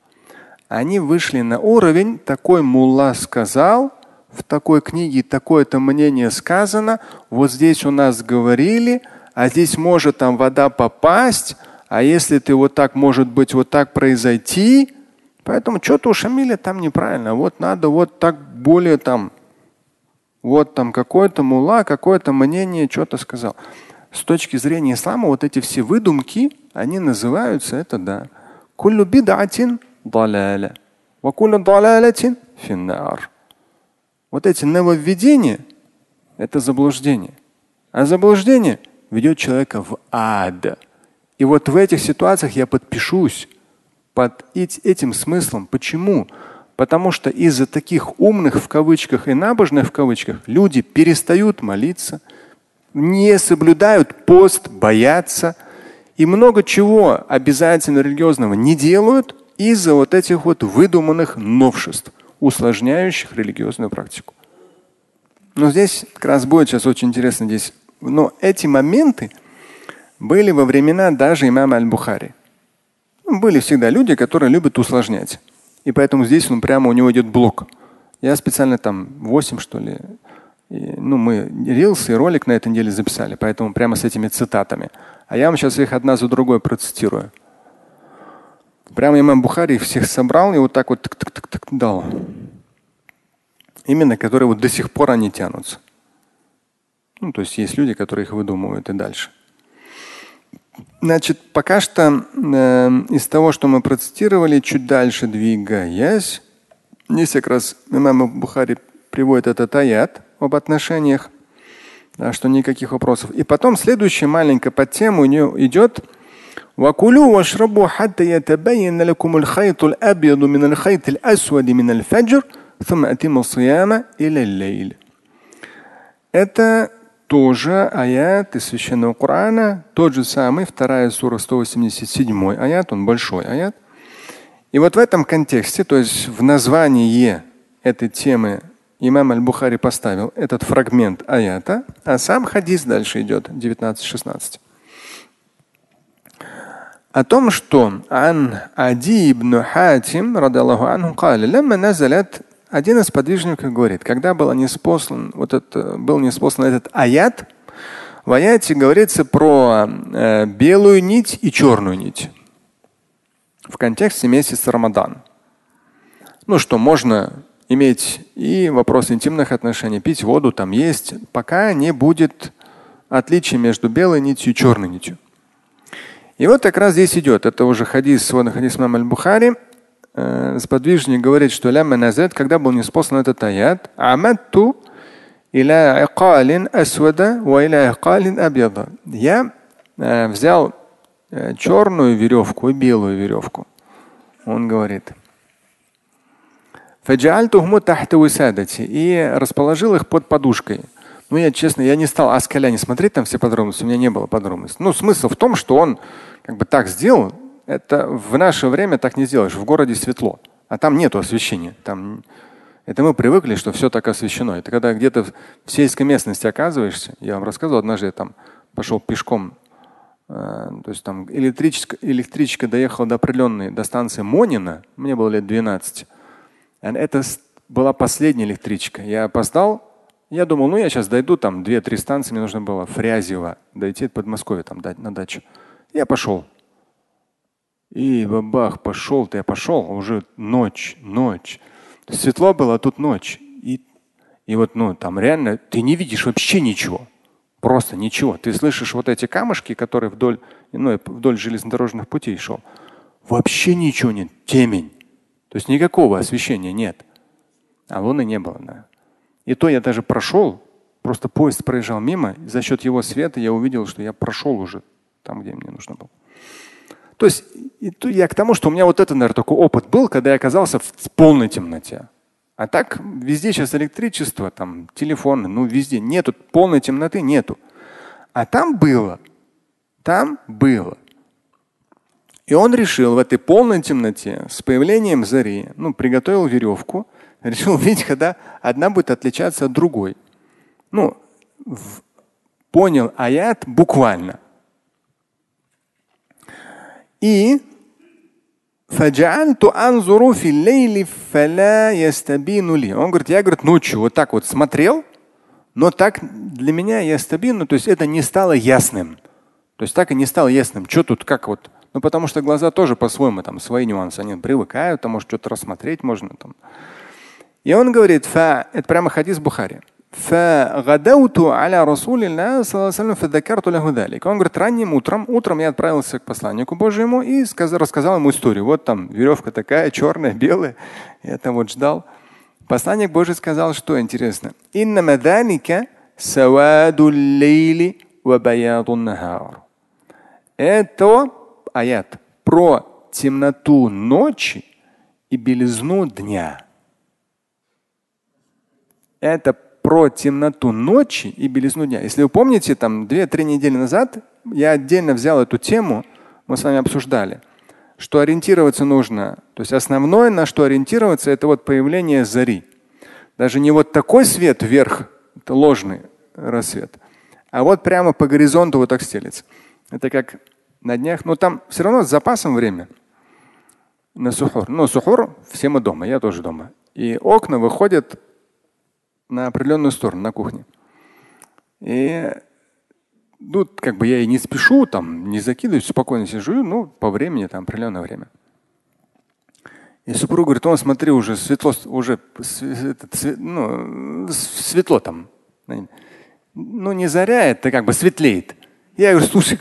Они вышли на уровень, такой мулла сказал, в такой книге такое-то мнение сказано, вот здесь у нас говорили, а здесь может там вода попасть, а если ты вот так, может быть, вот так произойти, Поэтому что-то у Шамиля там неправильно. Вот надо вот так более там, вот там какой-то мула, какое-то мнение что-то сказал. С точки зрения ислама вот эти все выдумки, они называются это да. Куллю бидатин далаля. Вакуллю далалятин финнар. Вот эти нововведения – это заблуждение. А заблуждение ведет человека в ад. И вот в этих ситуациях я подпишусь под этим смыслом. Почему? Потому что из-за таких умных в кавычках и набожных в кавычках люди перестают молиться, не соблюдают пост, боятся и много чего обязательно религиозного не делают из-за вот этих вот выдуманных новшеств, усложняющих религиозную практику. Но здесь как раз будет сейчас очень интересно здесь. Но эти моменты были во времена даже имама Аль-Бухари. Были всегда люди, которые любят усложнять. И поэтому здесь он прямо у него идет блок. Я специально там 8, что ли, и, ну, мы рилс и ролик на этой неделе записали, поэтому прямо с этими цитатами. А я вам сейчас их одна за другой процитирую. Прямо имам Бухари всех собрал и вот так вот тык -тык -тык -тык дал. Именно которые вот до сих пор они тянутся. Ну, то есть есть люди, которые их выдумывают и дальше. Значит, пока что э, из того, что мы процитировали, чуть дальше двигаясь, здесь как раз имам Бухари приводит этот аят об отношениях, да, что никаких вопросов. И потом следующая маленькая подтема у нее идет وكلوا واشربوا حتى يتبين لكم الخيط الأبيض من الخيط الأسود من الفجر ثم أتموا الصيام إلى الليل. Это тоже аят из Священного Корана, тот же самый, вторая сура 187 аят, он большой аят. И вот в этом контексте, то есть в названии этой темы имам Аль-Бухари поставил этот фрагмент аята, а сам хадис дальше идет, 19-16. о том, что Ан Ади ибн Хатим, радаллаху анху, назалят, один из подвижников говорит, когда был неспослан, вот это, был неспослан этот аят, в аяте говорится про э, белую нить и черную нить в контексте месяца Рамадан. Ну что, можно иметь и вопрос интимных отношений, пить воду там есть, пока не будет отличия между белой нитью и черной нитью. И вот как раз здесь идет. Это уже хадис, сводный хадис мам аль-Бухари. Э, сподвижник говорит, что лямма назад, когда был неспослан этот аят, аматту иля иqалин асвада ва иля иqалин абьяда. Я э, взял э, черную веревку и белую веревку. Он говорит. И расположил их под подушкой. Ну, я честно, я не стал Аскаля не смотреть там все подробности, у меня не было подробностей. Ну, смысл в том, что он как бы так сделал. Это в наше время так не сделаешь. В городе светло, а там нету освещения. Там это мы привыкли, что все так освещено. Это когда где-то в сельской местности оказываешься, я вам рассказывал, однажды я там пошел пешком, э, то есть там электричка, электричка доехала до определенной, до станции Монина, мне было лет 12. Это была последняя электричка. Я опоздал, я думал, ну я сейчас дойду, там две-три станции, мне нужно было Фрязево дойти, Подмосковье там на дачу. Я пошел. И бабах, пошел-то я пошел, уже ночь, ночь. Светло было, а тут ночь. И, и вот, ну, там реально ты не видишь вообще ничего. Просто ничего. Ты слышишь вот эти камушки, которые вдоль, ну, вдоль железнодорожных путей шел. Вообще ничего нет. Темень. То есть никакого освещения нет. А луны не было. Да. И то я даже прошел, просто поезд проезжал мимо, и за счет его света я увидел, что я прошел уже там, где мне нужно было. То есть я к тому, что у меня вот это, наверное, такой опыт был, когда я оказался в полной темноте. А так везде сейчас электричество, там телефоны, ну везде нету полной темноты, нету. А там было, там было. И он решил в этой полной темноте с появлением зари, ну, приготовил веревку, решил видеть, когда одна будет отличаться от другой. Ну, в, понял аят буквально. И он говорит, я говорит, ночью вот так вот смотрел, но так для меня я стабильно, то есть это не стало ясным. То есть так и не стало ясным, что тут, как вот. Ну потому что глаза тоже по-своему там свои нюансы, они привыкают, там может что-то рассмотреть можно там. И он говорит, фа, это прямо хадис Бухари. فغدوت على رسول الله صلى الله عليه وسلم فذكرت له ذلك. Он говорит, ранним утром, утром я отправился к посланнику Божьему и сказал, рассказал ему историю. Вот там веревка такая, черная, белая. Я там вот ждал. Посланник Божий сказал, что интересно. Это аят про темноту ночи и белизну дня. Это про темноту ночи и белизну дня. Если вы помните, там две-три недели назад я отдельно взял эту тему, мы с вами обсуждали, что ориентироваться нужно. То есть основное, на что ориентироваться, это вот появление зари. Даже не вот такой свет вверх, это ложный рассвет, а вот прямо по горизонту вот так стелится. Это как на днях, но там все равно с запасом время на сухур. Но сухур все мы дома, я тоже дома. И окна выходят на определенную сторону, на кухне. И тут как бы я и не спешу, там не закидываюсь, спокойно сижу, ну, по времени, там определенное время. И супруг говорит, он смотри, уже светло, уже свет, ну, светло там. Ну, не заря, это как бы светлеет. Я говорю, слушай,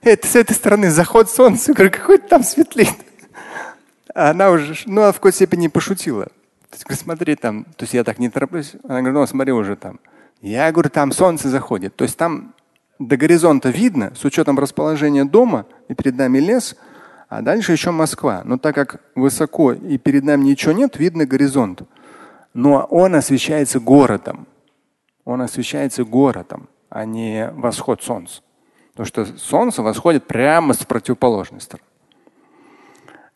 это с этой стороны заход солнца, говорю, какой там светлеет. А она уже, ну, а в какой-то степени пошутила. То есть, смотри, там, то есть я так не тороплюсь. Она говорит, ну смотри уже там. Я говорю, там солнце заходит. То есть там до горизонта видно, с учетом расположения дома, и перед нами лес, а дальше еще Москва. Но так как высоко и перед нами ничего нет, видно горизонт. Но он освещается городом. Он освещается городом, а не восход солнца. Потому что солнце восходит прямо с противоположной стороны.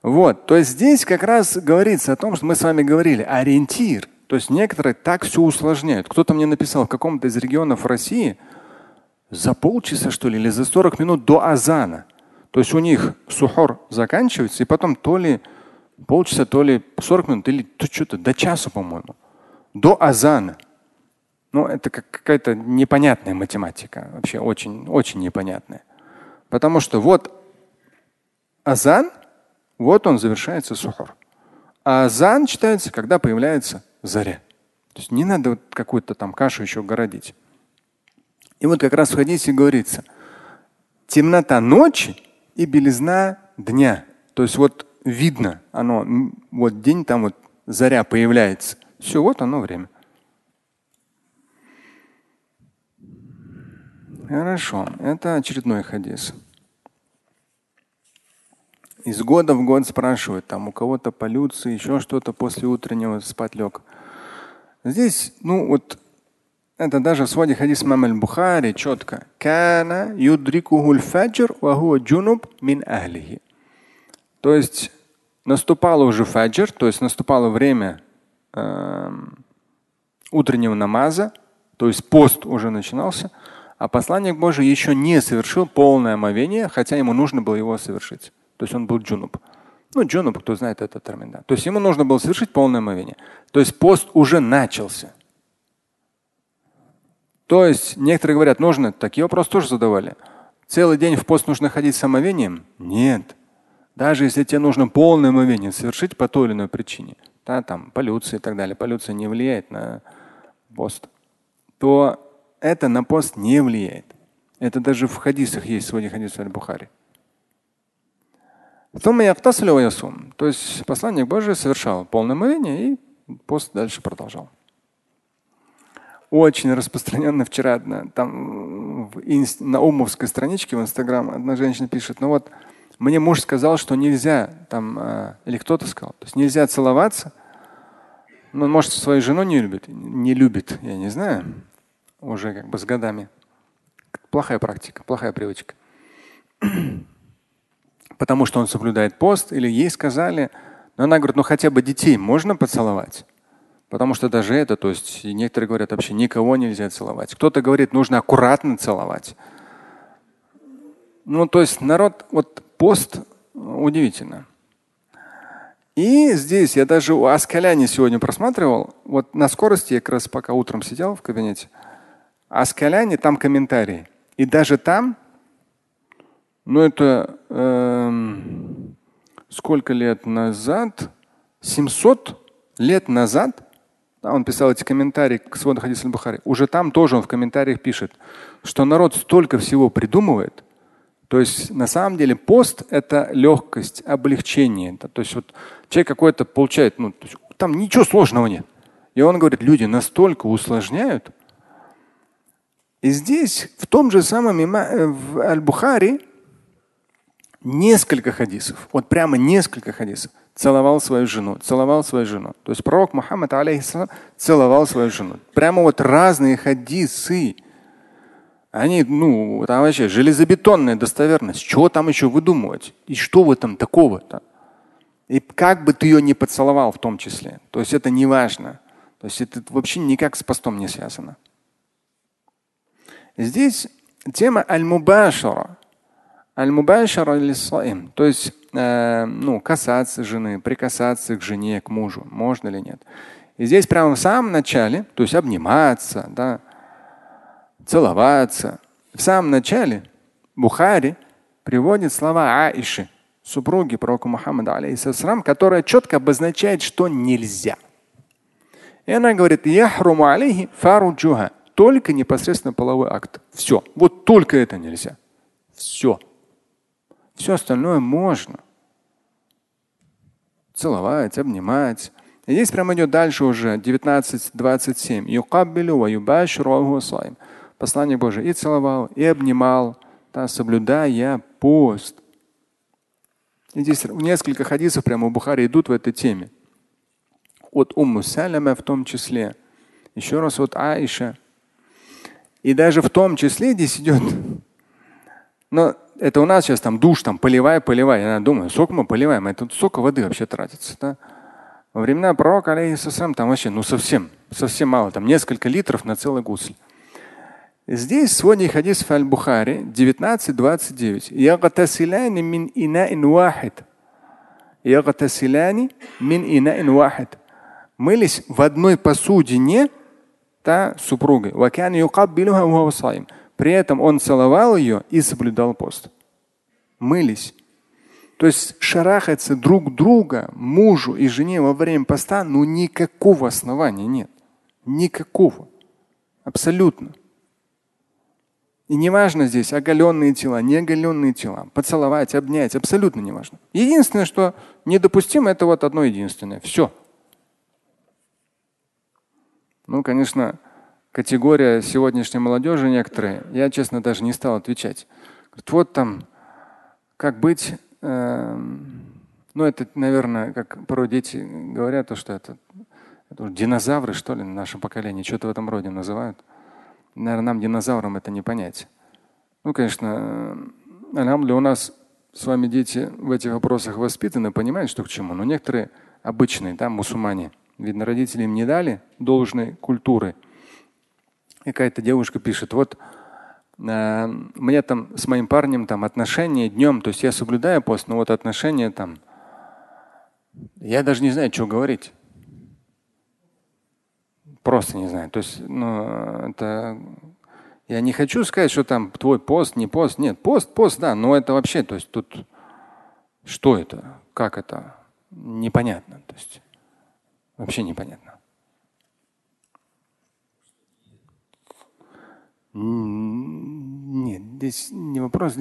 Вот, то есть здесь как раз говорится о том, что мы с вами говорили, ориентир. То есть некоторые так все усложняют. Кто-то мне написал в каком-то из регионов России за полчаса, что ли, или за 40 минут до азана. То есть у них сухор заканчивается, и потом то ли полчаса, то ли 40 минут, или то что-то до часа, по-моему, до азана. Ну, это как какая-то непонятная математика, вообще очень, очень непонятная. Потому что вот азан, вот он завершается сухор. А азан читается, когда появляется заря. То есть не надо вот какую-то там кашу еще городить. И вот как раз в хадисе говорится, темнота ночи и белизна дня. То есть вот видно оно, вот день там вот заря появляется. Все, вот оно время. Хорошо, это очередной хадис. Из года в год спрашивают, там у кого-то полюция, еще что-то после утреннего спать лег. Здесь, ну вот, это даже в своде хадис Мам Бухари четко. Кана юдрикухуль фаджр ва джунуб мин ахлихи. То есть наступало уже фаджр, то есть наступало время э, утреннего намаза, то есть пост уже начинался – а посланник Божий еще не совершил полное омовение, хотя ему нужно было его совершить. То есть он был джунуб. Ну, джунуб, кто знает этот термин. Да. То есть ему нужно было совершить полное омовение. То есть пост уже начался. То есть некоторые говорят, нужно, такие вопросы тоже задавали. Целый день в пост нужно ходить с омовением? Нет. Даже если тебе нужно полное омовение совершить по той или иной причине, да, там полюция и так далее, полюция не влияет на пост, то это на пост не влияет. Это даже в хадисах есть сегодня хадис Аль-Бухари. То есть посланник Божий совершал полное омовение и пост дальше продолжал. Очень распространенно вчера там в инст, на умовской страничке в Инстаграм одна женщина пишет, ну вот мне муж сказал, что нельзя там, э, или кто-то сказал, то есть нельзя целоваться. Ну, может, свою жену не любит, не любит, я не знаю уже как бы с годами. Плохая практика, плохая привычка. Потому что он соблюдает пост, или ей сказали, но она говорит, ну хотя бы детей можно поцеловать. Потому что даже это, то есть некоторые говорят, вообще никого нельзя целовать. Кто-то говорит, нужно аккуратно целовать. Ну, то есть народ, вот пост удивительно. И здесь я даже у Аскаляни сегодня просматривал, вот на скорости я как раз пока утром сидел в кабинете, Аскаляне там комментарии. И даже там, ну это э, сколько лет назад, 700 лет назад, да, он писал эти комментарии к своду хадис бухари уже там тоже он в комментариях пишет, что народ столько всего придумывает, то есть на самом деле пост – это легкость, облегчение. То есть вот человек какой-то получает, ну, там ничего сложного нет. И он говорит, люди настолько усложняют, и здесь, в том же самом э, в Аль-Бухари, несколько хадисов, вот прямо несколько хадисов. Целовал свою жену, целовал свою жену. То есть пророк Мухаммад алейхиссалам целовал свою жену. Прямо вот разные хадисы. Они, ну, там вообще железобетонная достоверность. Чего там еще выдумывать? И что в этом такого-то? И как бы ты ее не поцеловал в том числе. То есть это не важно. То есть это вообще никак с постом не связано. Здесь тема аль-мубашара. Аль-мубашара. То есть э, ну, касаться жены, прикасаться к жене, к мужу. Можно или нет. И здесь прямо в самом начале, то есть обниматься, да, целоваться. В самом начале Бухари приводит слова Аиши, супруги пророка Мухаммада, алейхиссалам, которая четко обозначает, что нельзя. И она говорит, яхруму алейхи фаруджуха только непосредственно половой акт. Все. Вот только это нельзя. Все. Все остальное можно. Целовать, обнимать. И здесь прямо идет дальше уже 19.27. Послание Божие и целовал, и обнимал, да, соблюдая пост. И здесь несколько хадисов прямо у Бухари идут в этой теме. От Умму Саляма в том числе. Еще раз от Аиша. И даже в том числе здесь идет, но это у нас сейчас там душ, там поливай, поливай. Я думаю, сколько мы поливаем? Это тут столько воды вообще тратится. Да? Во времена пророка, алейхиссалам, там вообще ну совсем, совсем мало, там несколько литров на целый гусль. Здесь сегодня хадис Аль-Бухари 19.29. Ягатасиляни мин инаин вахид. Ягатасиляни мин инаин вахид. Мылись в одной посудине та супругой. При этом он целовал ее и соблюдал пост. Мылись. То есть шарахаться друг друга, мужу и жене во время поста, ну никакого основания нет. Никакого. Абсолютно. И не важно здесь оголенные тела, не оголенные тела, поцеловать, обнять, абсолютно не важно. Единственное, что недопустимо, это вот одно единственное. Все. Ну, конечно, категория сегодняшней молодежи некоторые, я, честно, даже не стал отвечать. Говорит, вот там, как быть, э, ну, это, наверное, как порой дети говорят, то, что это, это динозавры, что ли, наше поколение, что-то в этом роде называют. Наверное, нам, динозаврам, это не понять. Ну, конечно, Алямля, у нас с вами дети в этих вопросах воспитаны, понимают, что к чему. Но некоторые обычные, да, мусульмане, видно, родители им не дали должной культуры. Какая-то девушка пишет, вот э, мне там с моим парнем там отношения днем, то есть я соблюдаю пост, но вот отношения там, я даже не знаю, что говорить. Просто не знаю. То есть, ну, это я не хочу сказать, что там твой пост, не пост. Нет, пост, пост, да, но это вообще, то есть тут что это, как это, непонятно. То есть вообще непонятно. Нет, здесь не вопрос.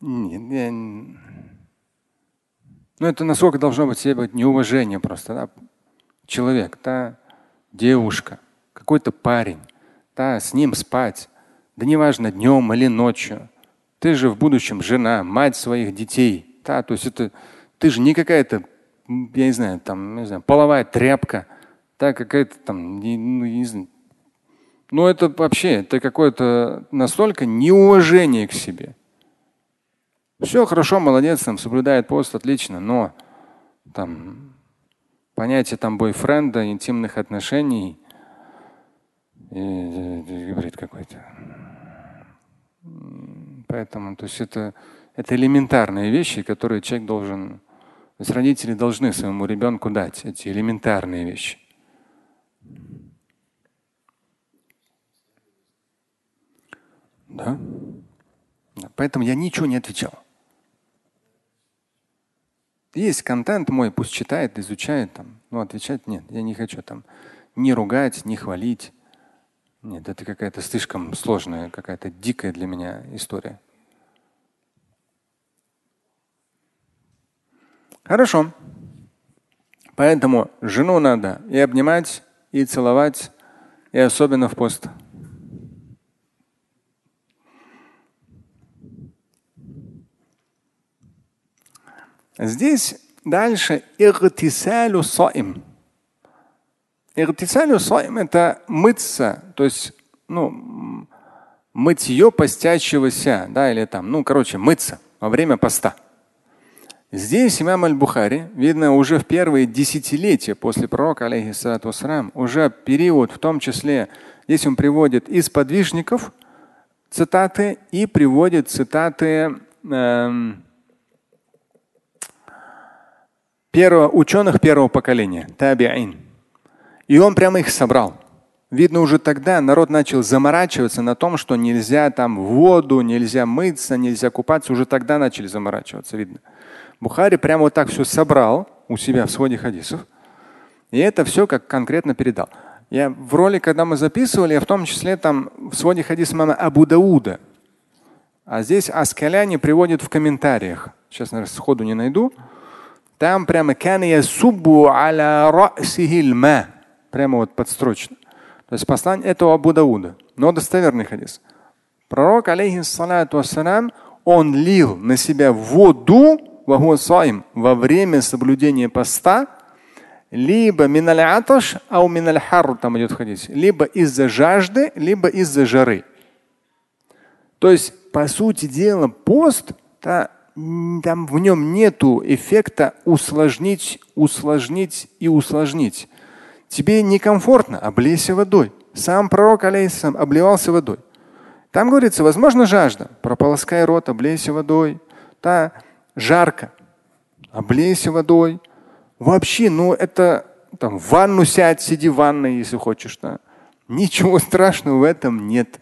Нет, я... Ну это насколько должно быть себе быть неуважение просто, да? Человек, да, девушка, какой-то парень, да, с ним спать, да неважно днем или ночью. Ты же в будущем жена, мать своих детей, да, то есть это ты же не какая-то, я не знаю, там, не знаю, половая тряпка, да, какая-то там, не, ну, не знаю. Ну это вообще, это какое-то настолько неуважение к себе. Все хорошо, молодец, там соблюдает пост, отлично, но там понятие там бойфренда, интимных отношений, говорит какой-то. Поэтому, то есть это, это элементарные вещи, которые человек должен, то есть родители должны своему ребенку дать эти элементарные вещи. Да? Поэтому я ничего не отвечал. Есть контент мой, пусть читает, изучает там. Но отвечать нет, я не хочу там не ругать, не хвалить. Нет, это какая-то слишком сложная, какая-то дикая для меня история. Хорошо. Поэтому жену надо и обнимать, и целовать, и особенно в пост. Здесь дальше игтисалю саим. Игтисалю саим – это мыться, то есть ну, мытье постящегося, да, или там, ну, короче, мыться во время поста. Здесь имам Аль-Бухари, видно, уже в первые десятилетия после пророка, алейхиссалату вассалам, уже период, в том числе, здесь он приводит из подвижников цитаты и приводит цитаты эм, первого, ученых первого поколения, табиин. И он прямо их собрал. Видно, уже тогда народ начал заморачиваться на том, что нельзя там воду, нельзя мыться, нельзя купаться. Уже тогда начали заморачиваться, видно. Бухари прямо вот так все собрал у себя в своде хадисов. И это все как конкретно передал. Я в роли, когда мы записывали, я в том числе там в своде хадиса мама Абу Дауда. А здесь Аскаляни приводит в комментариях. Сейчас, наверное, сходу не найду. Там прямо субу аля ма. Прямо вот подстрочно. То есть послание этого Абу Дауда. Но достоверный хадис. Пророк, алейхиссалату вассалам, он лил на себя воду во время соблюдения поста, либо миналь аташ, а у миналь хар там идет хадисе, либо из-за жажды, либо из-за жары. То есть, по сути дела, пост, да, там в нем нету эффекта усложнить, усложнить и усложнить. Тебе некомфортно, облейся водой. Сам пророк, алейхиссалам, обливался водой. Там говорится, возможно, жажда. Прополоскай рот, облейся водой. Та жарко. Облейся водой. Вообще, ну это там в ванну сядь, сиди в ванной, если хочешь. Да. Ничего страшного в этом нет.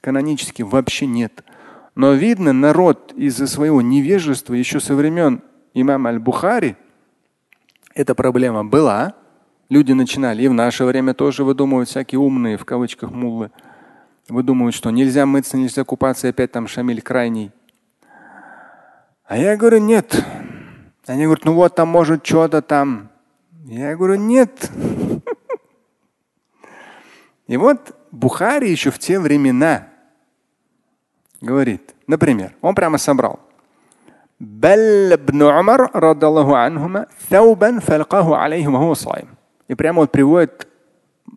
Канонически вообще нет. Но видно, народ из-за своего невежества еще со времен имама Аль-Бухари эта проблема была. Люди начинали и в наше время тоже выдумывать всякие умные, в кавычках, муллы. Выдумывают, что нельзя мыться, нельзя купаться, и опять там шамиль крайний. А я говорю, нет. Они говорят, ну вот там может что-то там. Я говорю, нет. И вот Бухари еще в те времена говорит. Например, он прямо собрал. И прямо вот приводит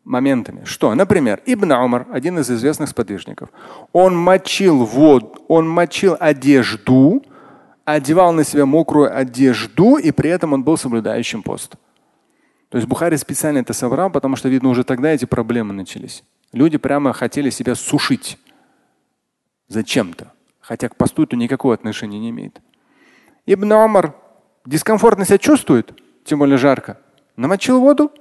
моментами. Что, например, Ибн Умар, один из известных сподвижников, он мочил воду, он мочил одежду, одевал на себя мокрую одежду, и при этом он был соблюдающим пост. То есть Бухари специально это собрал, потому что, видно, уже тогда эти проблемы начались. Люди прямо хотели себя сушить зачем-то, хотя к посту это никакого отношения не имеет. Ибн Амар дискомфортно себя чувствует, тем более жарко. Намочил воду,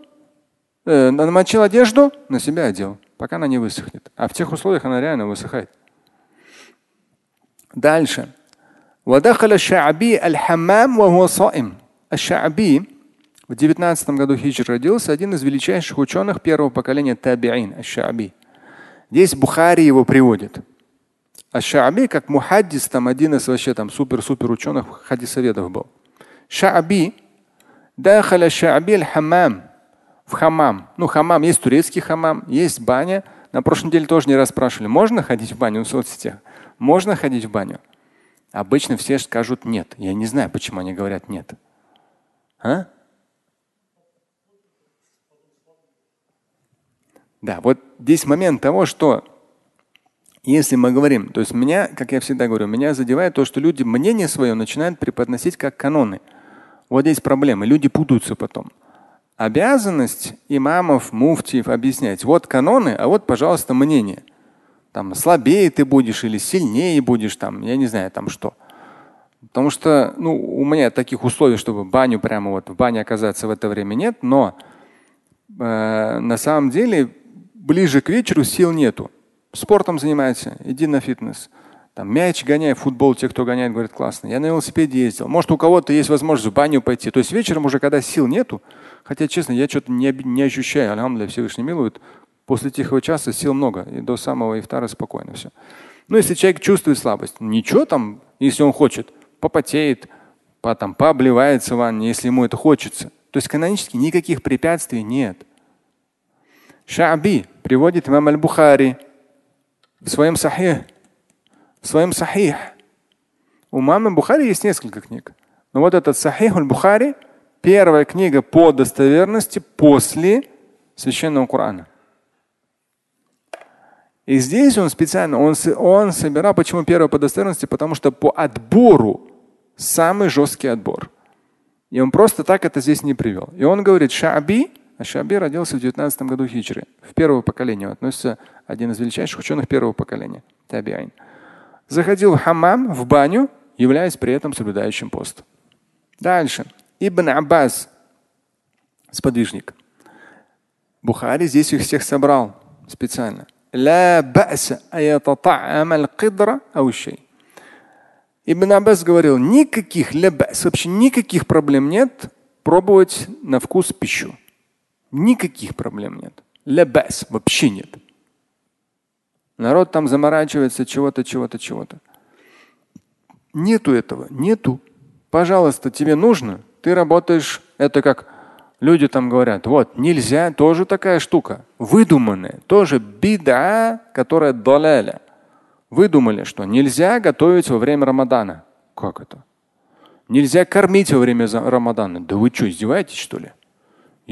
э, намочил одежду, на себя одел, пока она не высохнет. А в тех условиях она реально высыхает. Дальше. Вадахаля Шааби аль-Хаммам в 19 году хиджр родился один из величайших ученых первого поколения табиин, Аль-Шааби. Здесь Бухари его приводит. Аш-Шааби, как мухаддис, там один из вообще там супер-супер ученых хадисоведов был. Шааби, дахаля Шааби аль-хамам, в хамам. Ну, хамам, есть турецкий хамам, есть баня. На прошлой неделе тоже не раз спрашивали, можно ходить в баню в соцсетях? Можно ходить в баню? Обычно все скажут нет. Я не знаю, почему они говорят нет. А? Да, вот здесь момент того, что если мы говорим, то есть меня, как я всегда говорю, меня задевает то, что люди мнение свое начинают преподносить как каноны. Вот здесь проблема. Люди путаются потом. Обязанность имамов, муфтиев объяснять. Вот каноны, а вот, пожалуйста, мнение. Там слабее ты будешь или сильнее будешь, там, я не знаю, там что. Потому что ну, у меня таких условий, чтобы баню прямо вот в бане оказаться в это время нет, но э, на самом деле ближе к вечеру сил нету. Спортом занимайся, иди на фитнес. Там мяч гоняй, футбол, те, кто гоняет, говорят, классно. Я на велосипеде ездил. Может, у кого-то есть возможность в баню пойти. То есть вечером уже, когда сил нету, хотя, честно, я что-то не, не ощущаю, алхамдулillah, Всевышний милует, после тихого часа сил много, и до самого ифтара спокойно все. Ну, если человек чувствует слабость, ничего там, если он хочет, попотеет, по, там, пообливается в ванне, если ему это хочется. То есть канонически никаких препятствий нет. Шаби приводит имам Аль-Бухари в своем сахих. В своем сахих. У мамы Бухари есть несколько книг. Но вот этот сахих Аль-Бухари первая книга по достоверности после священного Корана. И здесь он специально, он, он собирал, почему первая по достоверности? Потому что по отбору самый жесткий отбор. И он просто так это здесь не привел. И он говорит, Шаби а Шаби родился в 19 году хиджры. В первое поколение относится один из величайших ученых первого поколения. Табиайн. Заходил в хамам, в баню, являясь при этом соблюдающим пост. Дальше. Ибн Аббас, сподвижник. Бухари здесь их всех собрал специально. Ибн Аббас говорил, никаких вообще никаких проблем нет пробовать на вкус пищу. Никаких проблем нет. Лебес вообще нет. Народ там заморачивается чего-то, чего-то, чего-то. Нету этого, нету. Пожалуйста, тебе нужно, ты работаешь, это как люди там говорят, вот, нельзя, тоже такая штука, выдуманная, тоже беда, которая доляля. Выдумали, что нельзя готовить во время Рамадана. Как это? Нельзя кормить во время Рамадана. Да вы что, издеваетесь, что ли?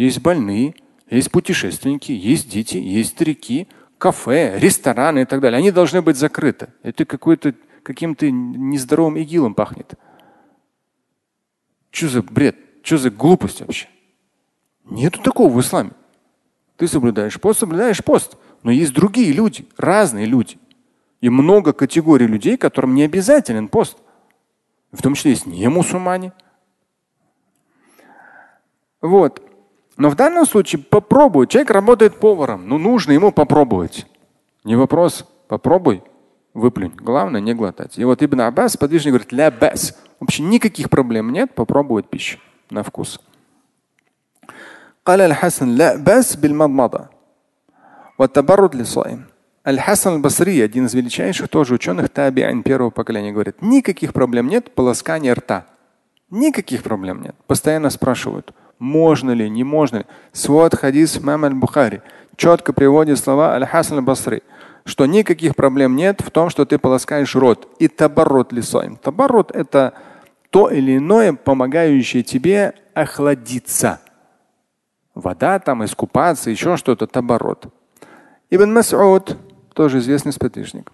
Есть больные, есть путешественники, есть дети, есть старики, кафе, рестораны и так далее. Они должны быть закрыты. Это какой-то каким-то нездоровым игилом пахнет. Что за бред? Что за глупость вообще? Нету такого в исламе. Ты соблюдаешь пост, соблюдаешь пост. Но есть другие люди, разные люди. И много категорий людей, которым не обязателен пост. В том числе есть не мусульмане. Вот. Но в данном случае попробуй. Человек работает поваром. Ну, нужно ему попробовать. Не вопрос. Попробуй, выплюнь. Главное не глотать. И вот Ибн Аббас подвижник говорит, ля бас. Вообще никаких проблем нет попробовать пищу на вкус. قال الحسن لا بأس بالمضمضة والتبرد للصائم. Аль-Хасан аль-Басри, один из величайших тоже ученых табиан первого поколения, говорит, никаких проблем нет полоскания рта. Никаких проблем нет. Постоянно спрашивают, можно ли, не можно ли. Свод хадис мам аль-Бухари четко приводит слова Аль-Хасан аль-Басри, что никаких проблем нет в том, что ты полоскаешь рот. И табарот лисоем. Табарот – это то или иное, помогающее тебе охладиться. Вода там, искупаться, еще что-то, таборот. Ибн Мас'уд, тоже известный сподвижник.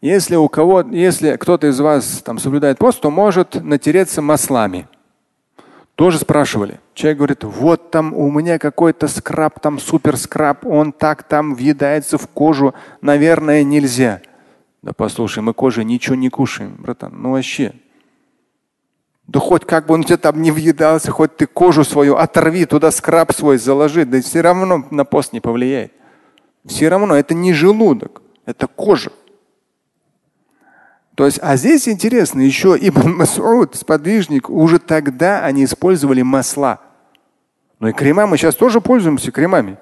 Если у кого, если кто-то из вас там соблюдает пост, то может натереться маслами. Тоже спрашивали. Человек говорит, вот там у меня какой-то скраб, там супер скраб, он так там въедается в кожу, наверное, нельзя. Да послушай, мы кожи ничего не кушаем, братан. Ну вообще, да хоть как бы он тебе там не въедался, хоть ты кожу свою оторви, туда скраб свой заложи, да все равно на пост не повлияет. Все равно это не желудок, это кожа. То есть, а здесь интересно, еще Ибн Масуд, сподвижник, уже тогда они использовали масла. Ну и крема мы сейчас тоже пользуемся кремами.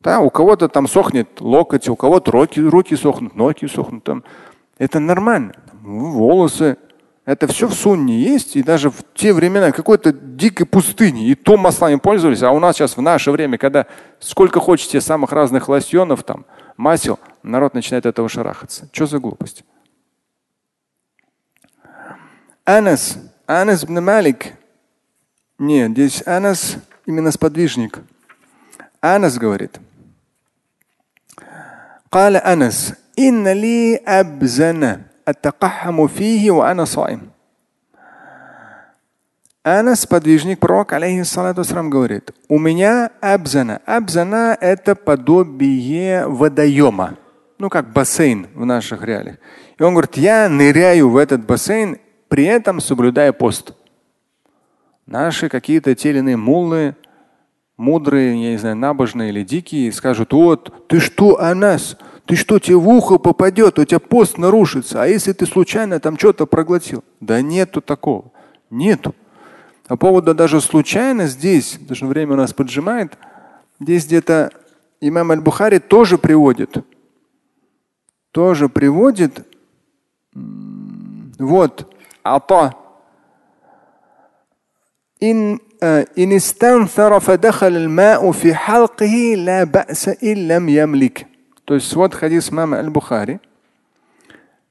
Да, у кого-то там сохнет локоть, у кого-то руки, руки сохнут, ноги сохнут. Там. Это нормально. Волосы, это все в сунне есть, и даже в те времена какой-то дикой пустыни, и то маслами пользовались, а у нас сейчас в наше время, когда сколько хочете самых разных лосьонов, там, масел, народ начинает этого шарахаться. Что за глупость? Анас, Анас бн Малик. Нет, здесь Анас именно сподвижник. Анас говорит. قال أنس إن لي أبزن التقحم فيه وأنا صائم. Анас, подвижник пророк, алейхиссалату говорит, у меня абзана. Абзана – это подобие водоема. Ну, как бассейн в наших реалиях. И он говорит, я ныряю в этот бассейн, при этом соблюдая пост. Наши какие-то теленые муллы, мудрые, я не знаю, набожные или дикие, скажут, вот, ты что, Анас, ты что, тебе в ухо попадет, у тебя пост нарушится. А если ты случайно там что-то проглотил? Да нету такого. Нету. По поводу даже случайно здесь, потому что время у нас поджимает, здесь где-то имам Аль-Бухари тоже приводит. Тоже приводит. Вот. Ата. إن إن استنثر فدخل الماء في حلقه لا بأس إن لم يملك то есть вот хадис мама Аль-Бухари.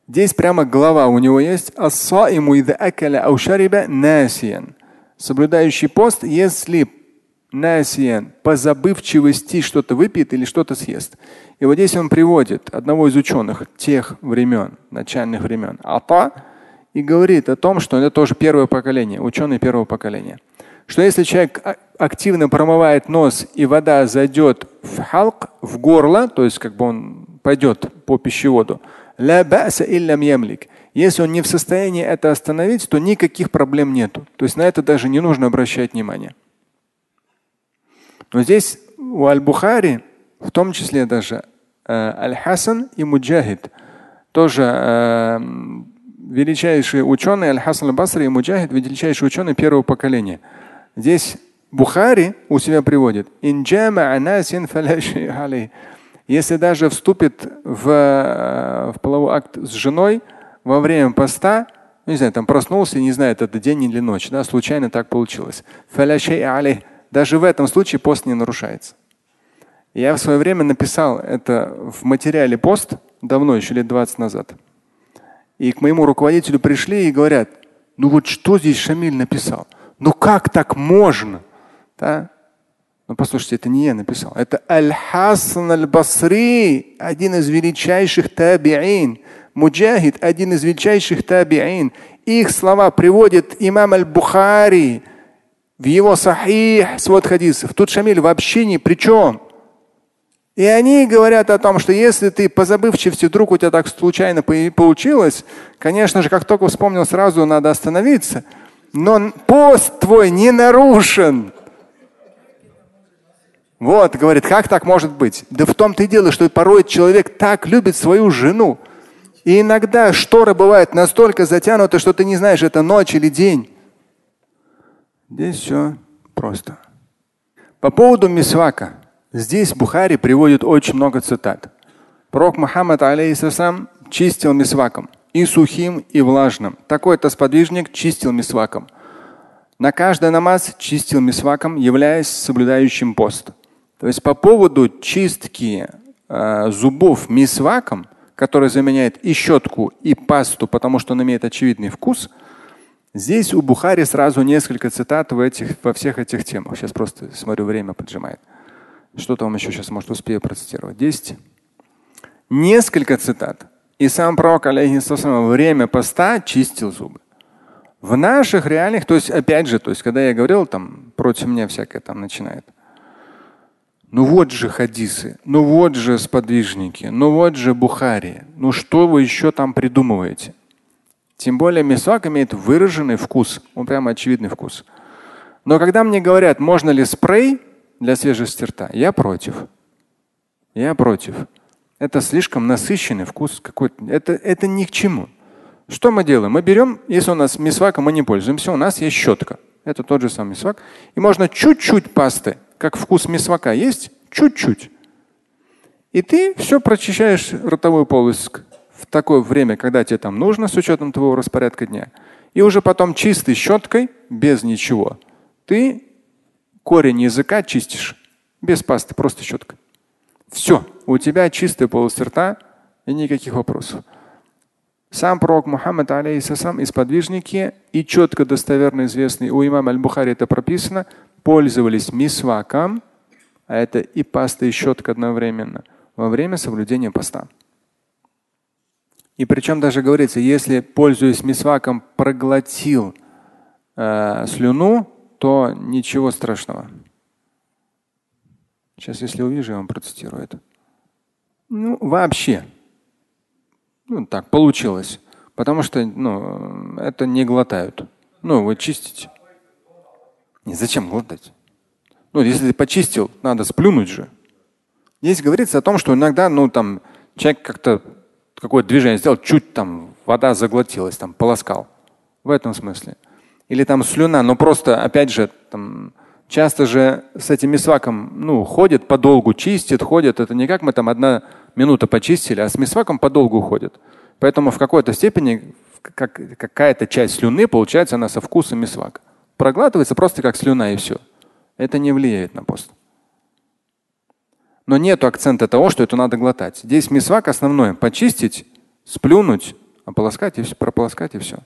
Здесь прямо глава у него есть. Соблюдающий пост, если насиян по забывчивости что-то выпьет или что-то съест. И вот здесь он приводит одного из ученых тех времен, начальных времен, Ата, и говорит о том, что это тоже первое поколение, ученый первого поколения что если человек а, активно промывает нос и вода зайдет в халк, в горло, то есть как бы он пойдет по пищеводу, если он не в состоянии это остановить, то никаких проблем нету. То есть на это даже не нужно обращать внимание. Но здесь у Аль-Бухари, в том числе даже э, Аль-Хасан и Муджахид, тоже э, величайшие ученые, Аль-Хасан Аль-Басри и Муджахид, величайшие ученые первого поколения – Здесь Бухари у себя приводит. Если даже вступит в, в половой акт с женой во время поста, ну, не знаю, там проснулся, не знает, это день или ночь, да, случайно так получилось. Даже в этом случае пост не нарушается. Я в свое время написал это в материале пост, давно, еще лет 20 назад. И к моему руководителю пришли и говорят, ну вот что здесь Шамиль написал? Ну как так можно? Да? Ну послушайте, это не я написал. Это Аль-Хасан Аль-Басри, один из величайших табиин. Муджахид, один из величайших табиин. Их слова приводит имам Аль-Бухари в его сахих свод хадисов. Тут Шамиль вообще ни при чем. И они говорят о том, что если ты по забывчивости вдруг у тебя так случайно получилось, конечно же, как только вспомнил, сразу надо остановиться. Но пост твой не нарушен. Вот, говорит, как так может быть? Да в том-то и дело, что порой человек так любит свою жену. И иногда шторы бывают настолько затянуты, что ты не знаешь, это ночь или день. Здесь все просто. По поводу мисвака. Здесь Бухари приводит очень много цитат. Пророк Мухаммад алейхиссалам чистил мисваком и сухим, и влажным. Такой-то сподвижник чистил мисваком. На каждый намаз чистил мисваком, являясь соблюдающим пост. То есть по поводу чистки э, зубов мисваком, который заменяет и щетку, и пасту, потому что он имеет очевидный вкус – Здесь у Бухари сразу несколько цитат в этих, во всех этих темах. Сейчас просто смотрю, время поджимает. Что-то вам еще сейчас, может, успею процитировать. Десять. Несколько цитат. И сам пророк, алейхиссалам, время поста чистил зубы. В наших реальных, то есть, опять же, то есть, когда я говорил, там, против меня всякое там начинает. Ну вот же хадисы, ну вот же сподвижники, ну вот же Бухари. Ну что вы еще там придумываете? Тем более мисвак имеет выраженный вкус, он прямо очевидный вкус. Но когда мне говорят, можно ли спрей для свежести рта, я против. Я против. Это слишком насыщенный вкус какой-то. Это, это ни к чему. Что мы делаем? Мы берем, если у нас мисваком мы не пользуемся, у нас есть щетка. Это тот же самый мисвак. И можно чуть-чуть пасты, как вкус мисвака есть, чуть-чуть. И ты все прочищаешь ротовую полость в такое время, когда тебе там нужно, с учетом твоего распорядка дня. И уже потом чистой щеткой, без ничего, ты корень языка чистишь. Без пасты, просто щеткой. Все, у тебя чистая полость рта и никаких вопросов. Сам пророк Мухаммад, алейхиссалам, и сподвижники, и четко достоверно известный у имама Аль-Бухари это прописано, пользовались мисваком, а это и паста, и щетка одновременно, во время соблюдения поста. И причем даже говорится, если, пользуясь мисваком, проглотил э, слюну, то ничего страшного. Сейчас, если увижу, я вам процитирую это. Ну, вообще. Ну, так получилось. Потому что ну, это не глотают. Ну, вы чистите. Не, зачем глотать? Ну, если ты почистил, надо сплюнуть же. Здесь говорится о том, что иногда, ну, там, человек как-то какое-то движение сделал, чуть там вода заглотилась, там полоскал. В этом смысле. Или там слюна, но просто, опять же, там, часто же с этим мисваком ну, ходят подолгу, чистят, ходят. Это не как мы там одна минута почистили, а с мисваком подолгу ходят. Поэтому в какой-то степени как, какая-то часть слюны, получается, она со вкусом мисвака. Проглатывается просто как слюна и все. Это не влияет на пост. Но нет акцента того, что это надо глотать. Здесь мисвак основной – почистить, сплюнуть, ополоскать и все, прополоскать и все.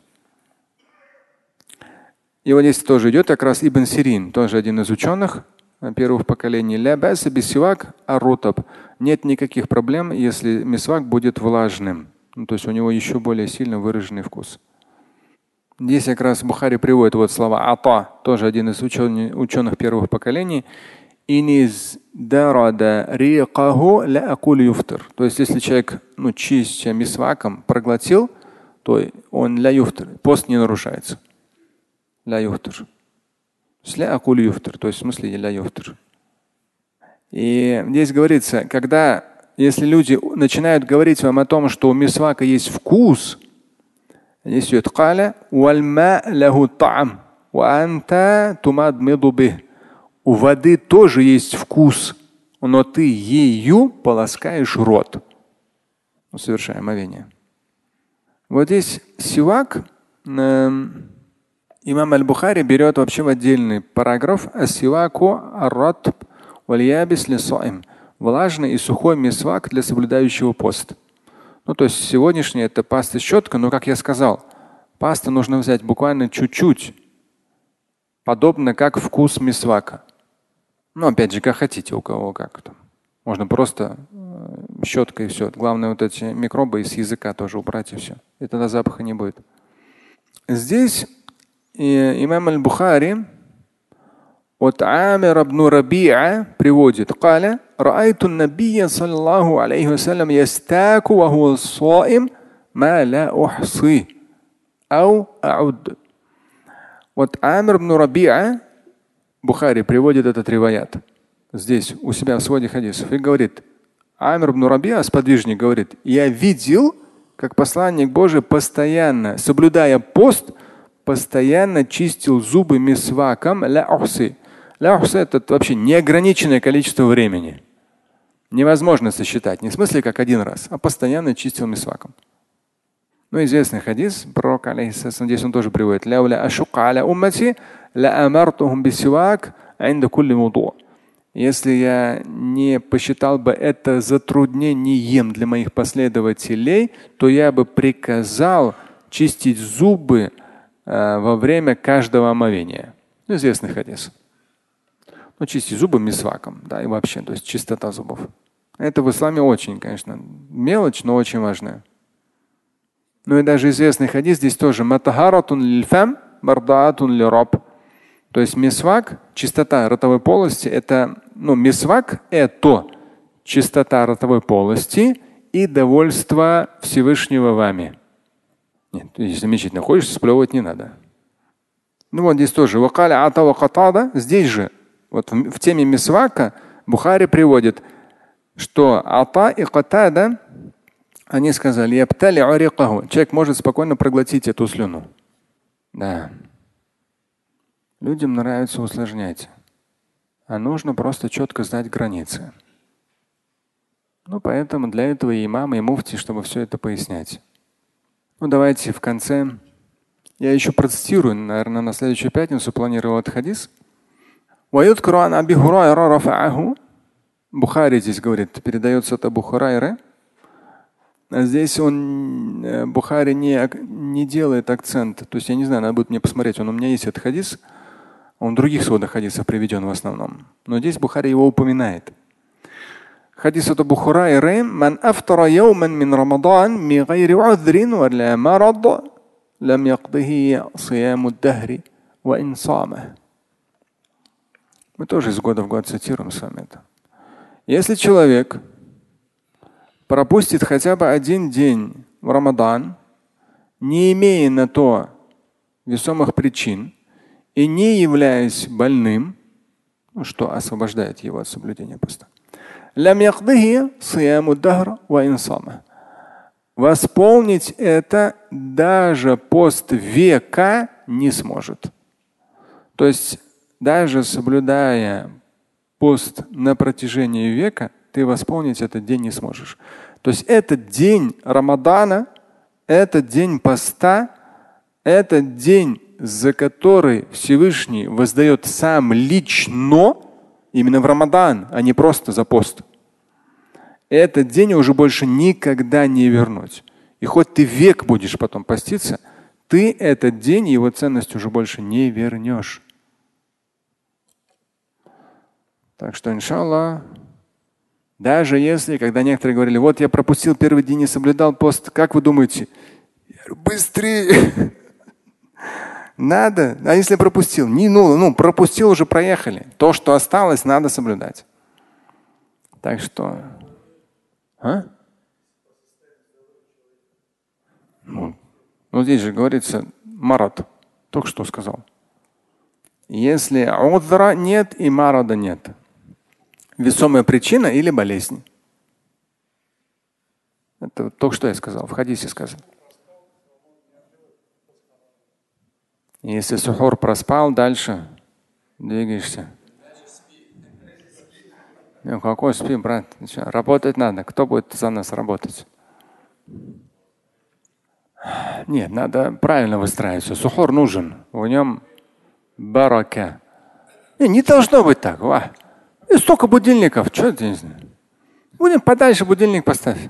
Вот здесь тоже идет как раз Ибн Сирин, тоже один из ученых первых поколений. арутаб. Нет никаких проблем, если мисвак будет влажным. Ну, то есть у него еще более сильно выраженный вкус. Здесь как раз Бухари приводит вот слова Ата, тоже один из ученых, ученых первых поколений. Иниз дарада риqahu ла акуль юфтер. То есть если человек, ну, чистя мисваком проглотил, то он ля юфтер. Пост не нарушается. Ля юфтер. Ля акуль юфтер. То есть в смысле ля юфтер. И здесь говорится, когда, если люди начинают говорить вам о том, что у мисвака есть вкус, здесь идет قال والماء له طعم وأنت تمضمض به у воды тоже есть вкус, но ты ею полоскаешь рот. Ну, совершая омовение. Вот здесь сивак э, имам Аль-Бухари берет вообще в отдельный параграф асиваку аррат вальябис лисаим. Влажный и сухой мисвак для соблюдающего пост. Ну, то есть сегодняшний это паста щетка, но, как я сказал, паста нужно взять буквально чуть-чуть, подобно как вкус мисвака. Ну, опять же, как хотите, у кого как там. Можно просто э, щеткой и все. Главное, вот эти микробы из языка тоже убрать и все. И тогда запаха не будет. Здесь имам Аль-Бухари от Амир ибн Раби'a приводит قال رأيت النبي صلى الله عليه وسلم يستاك وهو صائم ما لا أحصي أو أعد Вот Амир ибн Раби'a, Бухари приводит этот риваят здесь у себя в своде хадисов и говорит, Амир ибн Раби'a, сподвижник, говорит, я видел, как посланник Божий постоянно, соблюдая пост, постоянно чистил зубы мисваком ля ухсы. Ля ухсы это вообще неограниченное количество времени. Невозможно сосчитать. Не в смысле как один раз, а постоянно чистил мисваком. Ну, известный хадис, пророк, алейхиссалам, здесь он тоже приводит. Если я не посчитал бы это затруднением для моих последователей, то я бы приказал чистить зубы во время каждого омовения. Ну, известный хадис. Ну, чистить зубы мисваком, да, и вообще, то есть чистота зубов. Это в исламе очень, конечно, мелочь, но очень важная. Ну и даже известный хадис здесь тоже. Матахаратун лильфам, мардаатун лираб. То есть мисвак, чистота ротовой полости, это, ну, мисвак – это чистота ротовой полости и довольство Всевышнего вами. Нет, замечательно. Хочешь, сплевывать не надо. Ну вот здесь тоже. Здесь же, вот в, теме мисвака, Бухари приводит, что Ата и Катада они сказали, человек может спокойно проглотить эту слюну. Да. Людям нравится усложнять. А нужно просто четко знать границы. Ну, поэтому для этого и имам, и муфти, чтобы все это пояснять. Ну, давайте в конце. Я еще процитирую, наверное, на следующую пятницу планировал этот хадис. Бухари здесь говорит, передается от Абу. А здесь он, э, Бухари не, не делает акцент. То есть я не знаю, надо будет мне посмотреть. Он у меня есть этот хадис. Он в других сводах хадисов приведен в основном. Но здесь Бухари его упоминает. Хадис от Абу «Ман афтара яуман мин Рамадан ми гайри удhrин ва ля марад лам яqdihi сияму дахри ва инсама». Мы тоже из года в год цитируем с вами это. Если человек пропустит хотя бы один день в Рамадан, не имея на то весомых причин и не являясь больным, ну, что освобождает его от соблюдения поста. Восполнить это даже пост века не сможет. То есть даже соблюдая пост на протяжении века, ты восполнить этот день не сможешь. То есть этот день Рамадана, этот день поста, этот день, за который Всевышний воздает сам лично, именно в Рамадан, а не просто за пост. Этот день уже больше никогда не вернуть. И хоть ты век будешь потом поститься, ты этот день, его ценность уже больше не вернешь. Так что, иншаллах, даже если, когда некоторые говорили, вот я пропустил первый день и соблюдал пост, как вы думаете? Быстрее! Надо. А если пропустил? Не, ну, ну, пропустил, уже проехали. То, что осталось, надо соблюдать. Так что. А? Ну, ну здесь же говорится марат. Только что сказал. Если удра нет и марада нет весомая причина или болезнь. Это то, что я сказал, в хадисе сказано. Если сухор проспал, дальше двигаешься. Ну, какой спи, брат? Работать надо. Кто будет за нас работать? Нет, надо правильно выстраиваться. Сухор нужен. В нем барака. Не, не должно быть так. Ва. И столько будильников. Что знаю. Будем подальше будильник поставь.